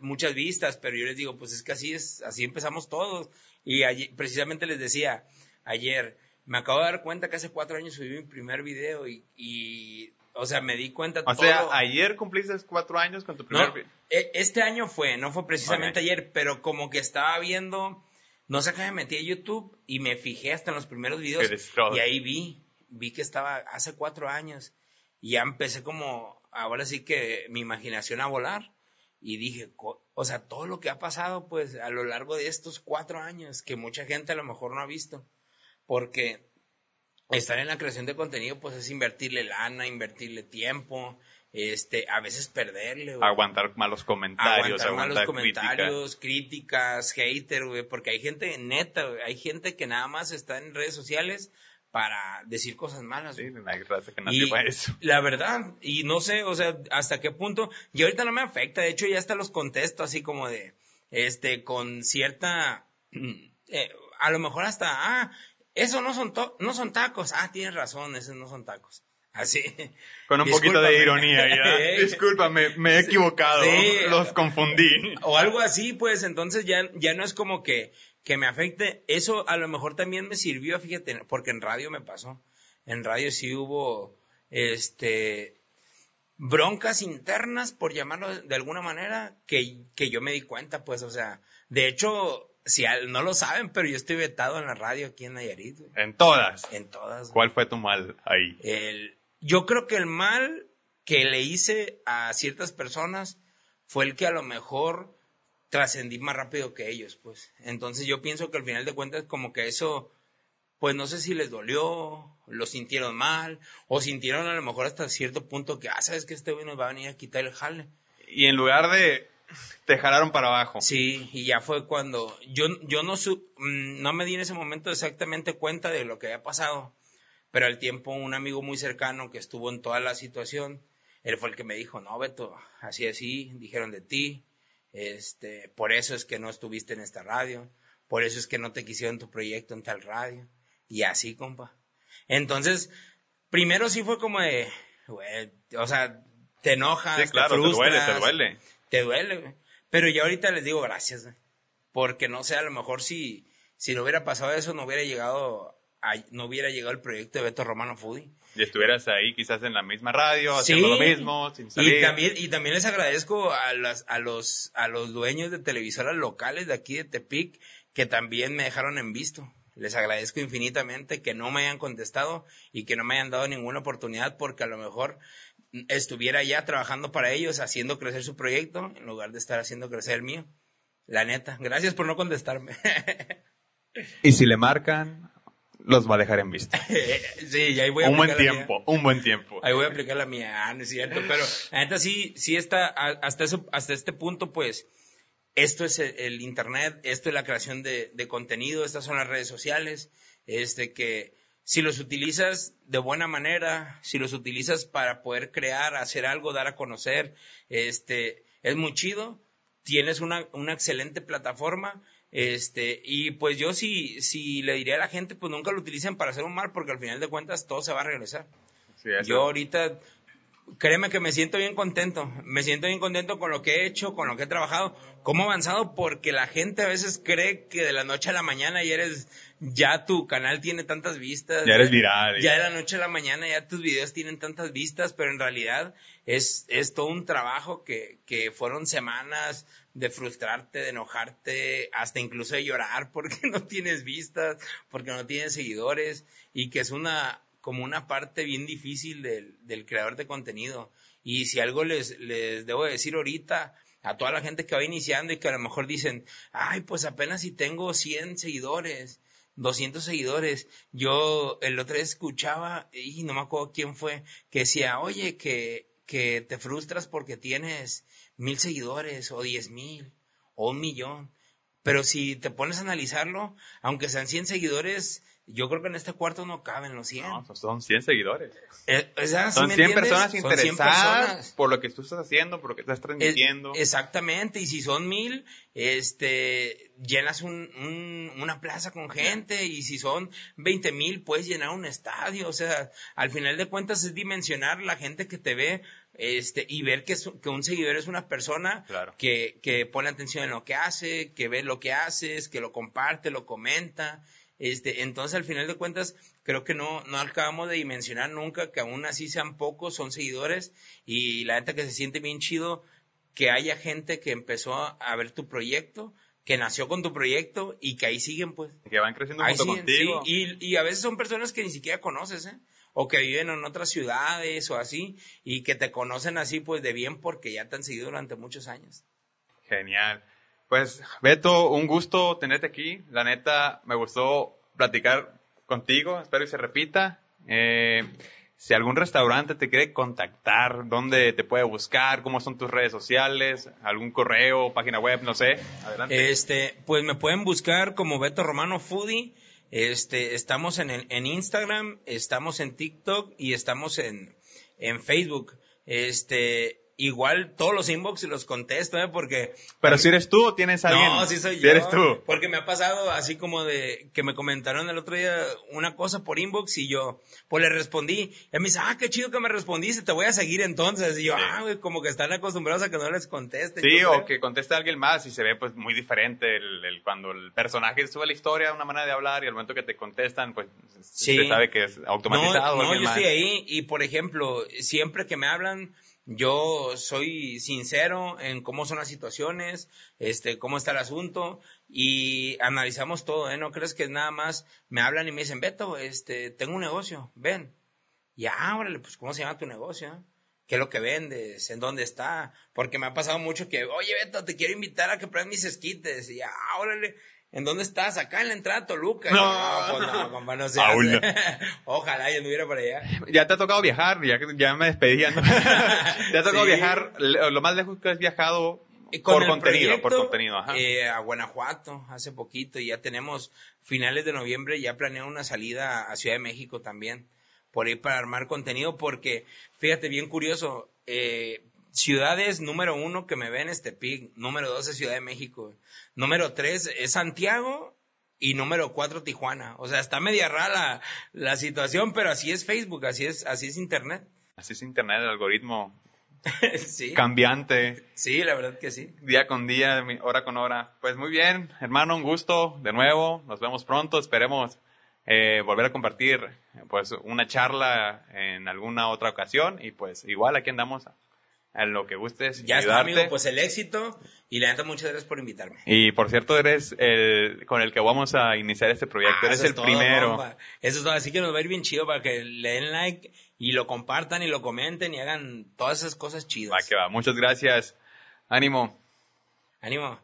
[SPEAKER 2] muchas vistas, pero yo les digo, pues es que así es, así empezamos todos. Y precisamente les decía, ayer, me acabo de dar cuenta que hace cuatro años subí mi primer video y, o sea, me di cuenta
[SPEAKER 1] O sea, ayer cumpliste cuatro años con tu primer video.
[SPEAKER 2] E, este año fue, no fue precisamente ayer, pero como que estaba viendo No sé qué me metí a YouTube y me fijé hasta en los primeros videos y ahí vi, vi que estaba hace cuatro años y ya empecé como, ahora sí que mi imaginación a volar. Y dije, o sea, todo lo que ha pasado pues a lo largo de estos cuatro años que mucha gente a lo mejor no ha visto, porque estar en la creación de contenido pues es invertirle lana, invertirle tiempo, este, a veces perderle,
[SPEAKER 1] Aguantar malos comentarios,
[SPEAKER 2] aguantar, malos comentarios, críticas, hater, güey, porque hay gente neta, hay gente que nada más está en redes sociales para decir cosas malas.
[SPEAKER 1] Sí, que no y eso.
[SPEAKER 2] La verdad, y no sé, o sea, hasta qué punto, y ahorita no me afecta, de hecho ya hasta los contesto así como de, este, con cierta, eh, a lo mejor hasta, ah, eso no son, no son tacos, ah, tienes razón, esos no son tacos. Así.
[SPEAKER 1] Con un poquito de ironía ya. Discúlpame, me he equivocado. los confundí.
[SPEAKER 2] O algo así, pues entonces ya, ya no es como que, que me afecte. Eso a lo mejor también me sirvió, fíjate, porque en radio me pasó. En radio sí hubo, este, broncas internas, por llamarlo de alguna manera, que, que yo me di cuenta, pues, o sea, de hecho, si no lo saben, pero yo estoy vetado en la radio aquí en Nayarit.
[SPEAKER 1] En todas.
[SPEAKER 2] En todas.
[SPEAKER 1] ¿Cuál fue tu mal ahí?
[SPEAKER 2] El, yo creo que el mal que le hice a ciertas personas fue el que a lo mejor trascendí más rápido que ellos, pues. Entonces yo pienso que al final de cuentas como que eso, pues no sé si les dolió, lo sintieron mal, o sintieron a lo mejor hasta cierto punto que, ah, sabes que este güey nos va a venir a quitar el jale.
[SPEAKER 1] Y en lugar de, te jalaron para abajo.
[SPEAKER 2] Sí, y ya fue cuando, yo, yo no, mm, no me di en ese momento exactamente cuenta de lo que había pasado pero al tiempo un amigo muy cercano que estuvo en toda la situación, él fue el que me dijo, no, Beto, así así, dijeron de ti, este, por eso es que no estuviste en esta radio, por eso es que no te quisieron tu proyecto en tal radio, y así, compa. Entonces, primero sí fue como de, o sea, te enojas,
[SPEAKER 1] sí, claro, te, duele, te duele.
[SPEAKER 2] Te duele, Pero ya ahorita les digo gracias, porque no sé, a lo mejor si, si no hubiera pasado eso, no hubiera llegado no hubiera llegado el proyecto de Beto Romano Foodie.
[SPEAKER 1] Y estuvieras ahí quizás en la misma radio, haciendo lo mismo, sin salir.
[SPEAKER 2] Y también, y también les agradezco a, las, a, los, a los dueños de televisoras locales de aquí de Tepic que también me dejaron en visto. Les agradezco infinitamente que no me hayan contestado y que no me hayan dado ninguna oportunidad porque a lo mejor estuviera ya trabajando para ellos, haciendo crecer su proyecto, en lugar de estar haciendo crecer el mío. La neta, gracias por no contestarme.
[SPEAKER 1] y si le marcan, los va a dejar en vista.
[SPEAKER 2] sí, y ahí voy a
[SPEAKER 1] Un buen tiempo, un buen tiempo.
[SPEAKER 2] Ahí voy a aplicar la mía, ah, no es cierto, pero la neta sí, sí está, hasta eso, hasta este punto, pues, esto es el, internet, esto es la creación de, de, contenido, estas son las redes sociales, este que si los utilizas de buena manera, si los utilizas para poder crear, hacer algo, dar a conocer, este, es muy chido, tienes una, una excelente plataforma, este, y pues yo sí, sí le diría a la gente, pues nunca lo utilicen para hacer un mal, porque al final de cuentas todo se va a regresar. yo ahorita, créeme que me siento bien contento, me siento bien contento con lo que he hecho, con lo que he trabajado, cómo he avanzado, porque la gente a veces cree que de la noche a la mañana ya eres, ya tu canal tiene tantas vistas.
[SPEAKER 1] Ya eres viral.
[SPEAKER 2] Ya de la noche a la mañana ya tus videos tienen tantas vistas, pero en realidad es, es todo un trabajo que, que fueron semanas, de frustrarte, de enojarte, hasta incluso de llorar porque no tienes vistas, porque no tienes seguidores y que es una como una parte bien difícil del, del creador de contenido. Y si algo les, les debo decir ahorita, a toda la gente que va iniciando y que a lo mejor dicen, ay, pues apenas si tengo 100 seguidores, 200 seguidores. Yo el otro día escuchaba, y no me acuerdo quién fue, que decía, oye, que, que te frustras porque tienes mil seguidores o diez mil o un millón. Pero si te pones a analizarlo, aunque sean 100 seguidores, yo creo que en este cuarto no caben los 100. No,
[SPEAKER 1] son 100 seguidores.
[SPEAKER 2] Eh,
[SPEAKER 1] son 100 personas interesadas por lo que tú estás haciendo, por lo que estás transmitiendo.
[SPEAKER 2] exactamente, y si son mil, este, llenas un, un, una plaza con gente, y si son 20 mil, puedes llenar un estadio. O sea, al final de cuentas es dimensionar la gente que te ve este, y ver que, que un seguidor es una persona que, que pone atención en lo que hace, que ve lo que haces, que lo comparte, lo comenta. Este, entonces, al final de cuentas, creo que no, no acabamos de dimensionar nunca que aún así sean pocos, son seguidores, y la neta que se siente bien chido que haya gente que empezó a ver tu proyecto, que nació con tu proyecto y que ahí siguen, pues.
[SPEAKER 1] Que van creciendo
[SPEAKER 2] Ahí
[SPEAKER 1] junto
[SPEAKER 2] siguen,
[SPEAKER 1] contigo.
[SPEAKER 2] sí. Y, y a veces son personas que ni siquiera conoces, ¿eh? O que viven en otras ciudades o así, y que te conocen así, pues, de bien porque ya te han seguido durante muchos años.
[SPEAKER 1] Genial. Pues, Beto, un gusto tenerte aquí. La neta, me gustó platicar contigo. Espero que se repita. Eh, si algún restaurante te quiere contactar, ¿dónde te puede buscar? ¿Cómo son tus redes sociales? ¿Algún correo, página web? No sé. Adelante.
[SPEAKER 2] Este, pues me pueden buscar como Beto Romano Foodie. Este, estamos en, en Instagram, estamos en TikTok y estamos en, en Facebook. Este, igual todos los inbox los contesto, ¿eh? Porque
[SPEAKER 1] Pero si eres tú o tienes a alguien.
[SPEAKER 2] No, sí soy
[SPEAKER 1] Si
[SPEAKER 2] yo.
[SPEAKER 1] eres tú.
[SPEAKER 2] Porque me ha pasado así como de que me comentaron el otro día una cosa por inbox y yo, pues le respondí. Y me dice, ah, qué chido que me respondiste, te voy a seguir entonces. Y yo,
[SPEAKER 1] Sí.
[SPEAKER 2] ah, güey, como que están acostumbrados a que no les conteste.
[SPEAKER 1] Sí,
[SPEAKER 2] ¿tú
[SPEAKER 1] o
[SPEAKER 2] crees?
[SPEAKER 1] que conteste a alguien más y se ve pues muy diferente el, el- cuando el personaje sube la historia, una manera de hablar y al momento que te contestan pues
[SPEAKER 2] Sí.
[SPEAKER 1] se sabe que es automatizado.
[SPEAKER 2] No, no, yo
[SPEAKER 1] más.
[SPEAKER 2] estoy ahí y, por ejemplo, siempre que me hablan, yo soy sincero en cómo son las situaciones, este, cómo está el asunto y analizamos todo, ¿eh? No crees que nada más me hablan y me dicen, Beto, este, tengo un negocio, ven. Y ah, órale, pues, ¿cómo se llama tu negocio? ¿Qué es lo que vendes? ¿En dónde está? Porque me ha pasado mucho que, oye, Beto, te quiero invitar a que pruebes mis esquites. Y ah, órale, ¿en dónde estás? Acá en la entrada Toluca.
[SPEAKER 1] No.
[SPEAKER 2] pues no, compa, no
[SPEAKER 1] Aún.
[SPEAKER 2] Ojalá yo anduviera para allá.
[SPEAKER 1] Ya te ha tocado viajar, ya, ya me despedía. ¿no? te ha tocado
[SPEAKER 2] Sí.
[SPEAKER 1] viajar, lo más lejos que has viajado
[SPEAKER 2] con
[SPEAKER 1] por contenido, por contenido, ajá.
[SPEAKER 2] eh, a Guanajuato hace poquito y ya tenemos finales de noviembre ya planeado una salida a Ciudad de México también por ahí para armar contenido porque fíjate bien curioso eh, ciudades número uno que me ven es Tepic número dos es Ciudad de México número tres es Santiago y número cuatro Tijuana. O sea está media rara la, la situación pero así es Facebook así es así es Internet.
[SPEAKER 1] Así es internet, el algoritmo
[SPEAKER 2] sí.
[SPEAKER 1] cambiante,
[SPEAKER 2] sí la verdad que sí.
[SPEAKER 1] Día con día, hora con hora. Pues muy bien, hermano, un gusto de nuevo. Nos vemos pronto. Esperemos eh, volver a compartir pues una charla en alguna otra ocasión. Y pues igual aquí andamos a, lo que gustes
[SPEAKER 2] Ya está, amigo, pues el éxito. Y la neta, muchas gracias por invitarme.
[SPEAKER 1] Y por cierto, eres el con el que vamos a iniciar este proyecto.
[SPEAKER 2] Ah,
[SPEAKER 1] eres el
[SPEAKER 2] todo,
[SPEAKER 1] primero.
[SPEAKER 2] Eso es todo. Así que nos va a ir bien chido para que le den like y lo compartan y lo comenten y hagan todas esas cosas chidas.
[SPEAKER 1] Va que va. Muchas gracias. Ánimo.
[SPEAKER 2] Ánimo.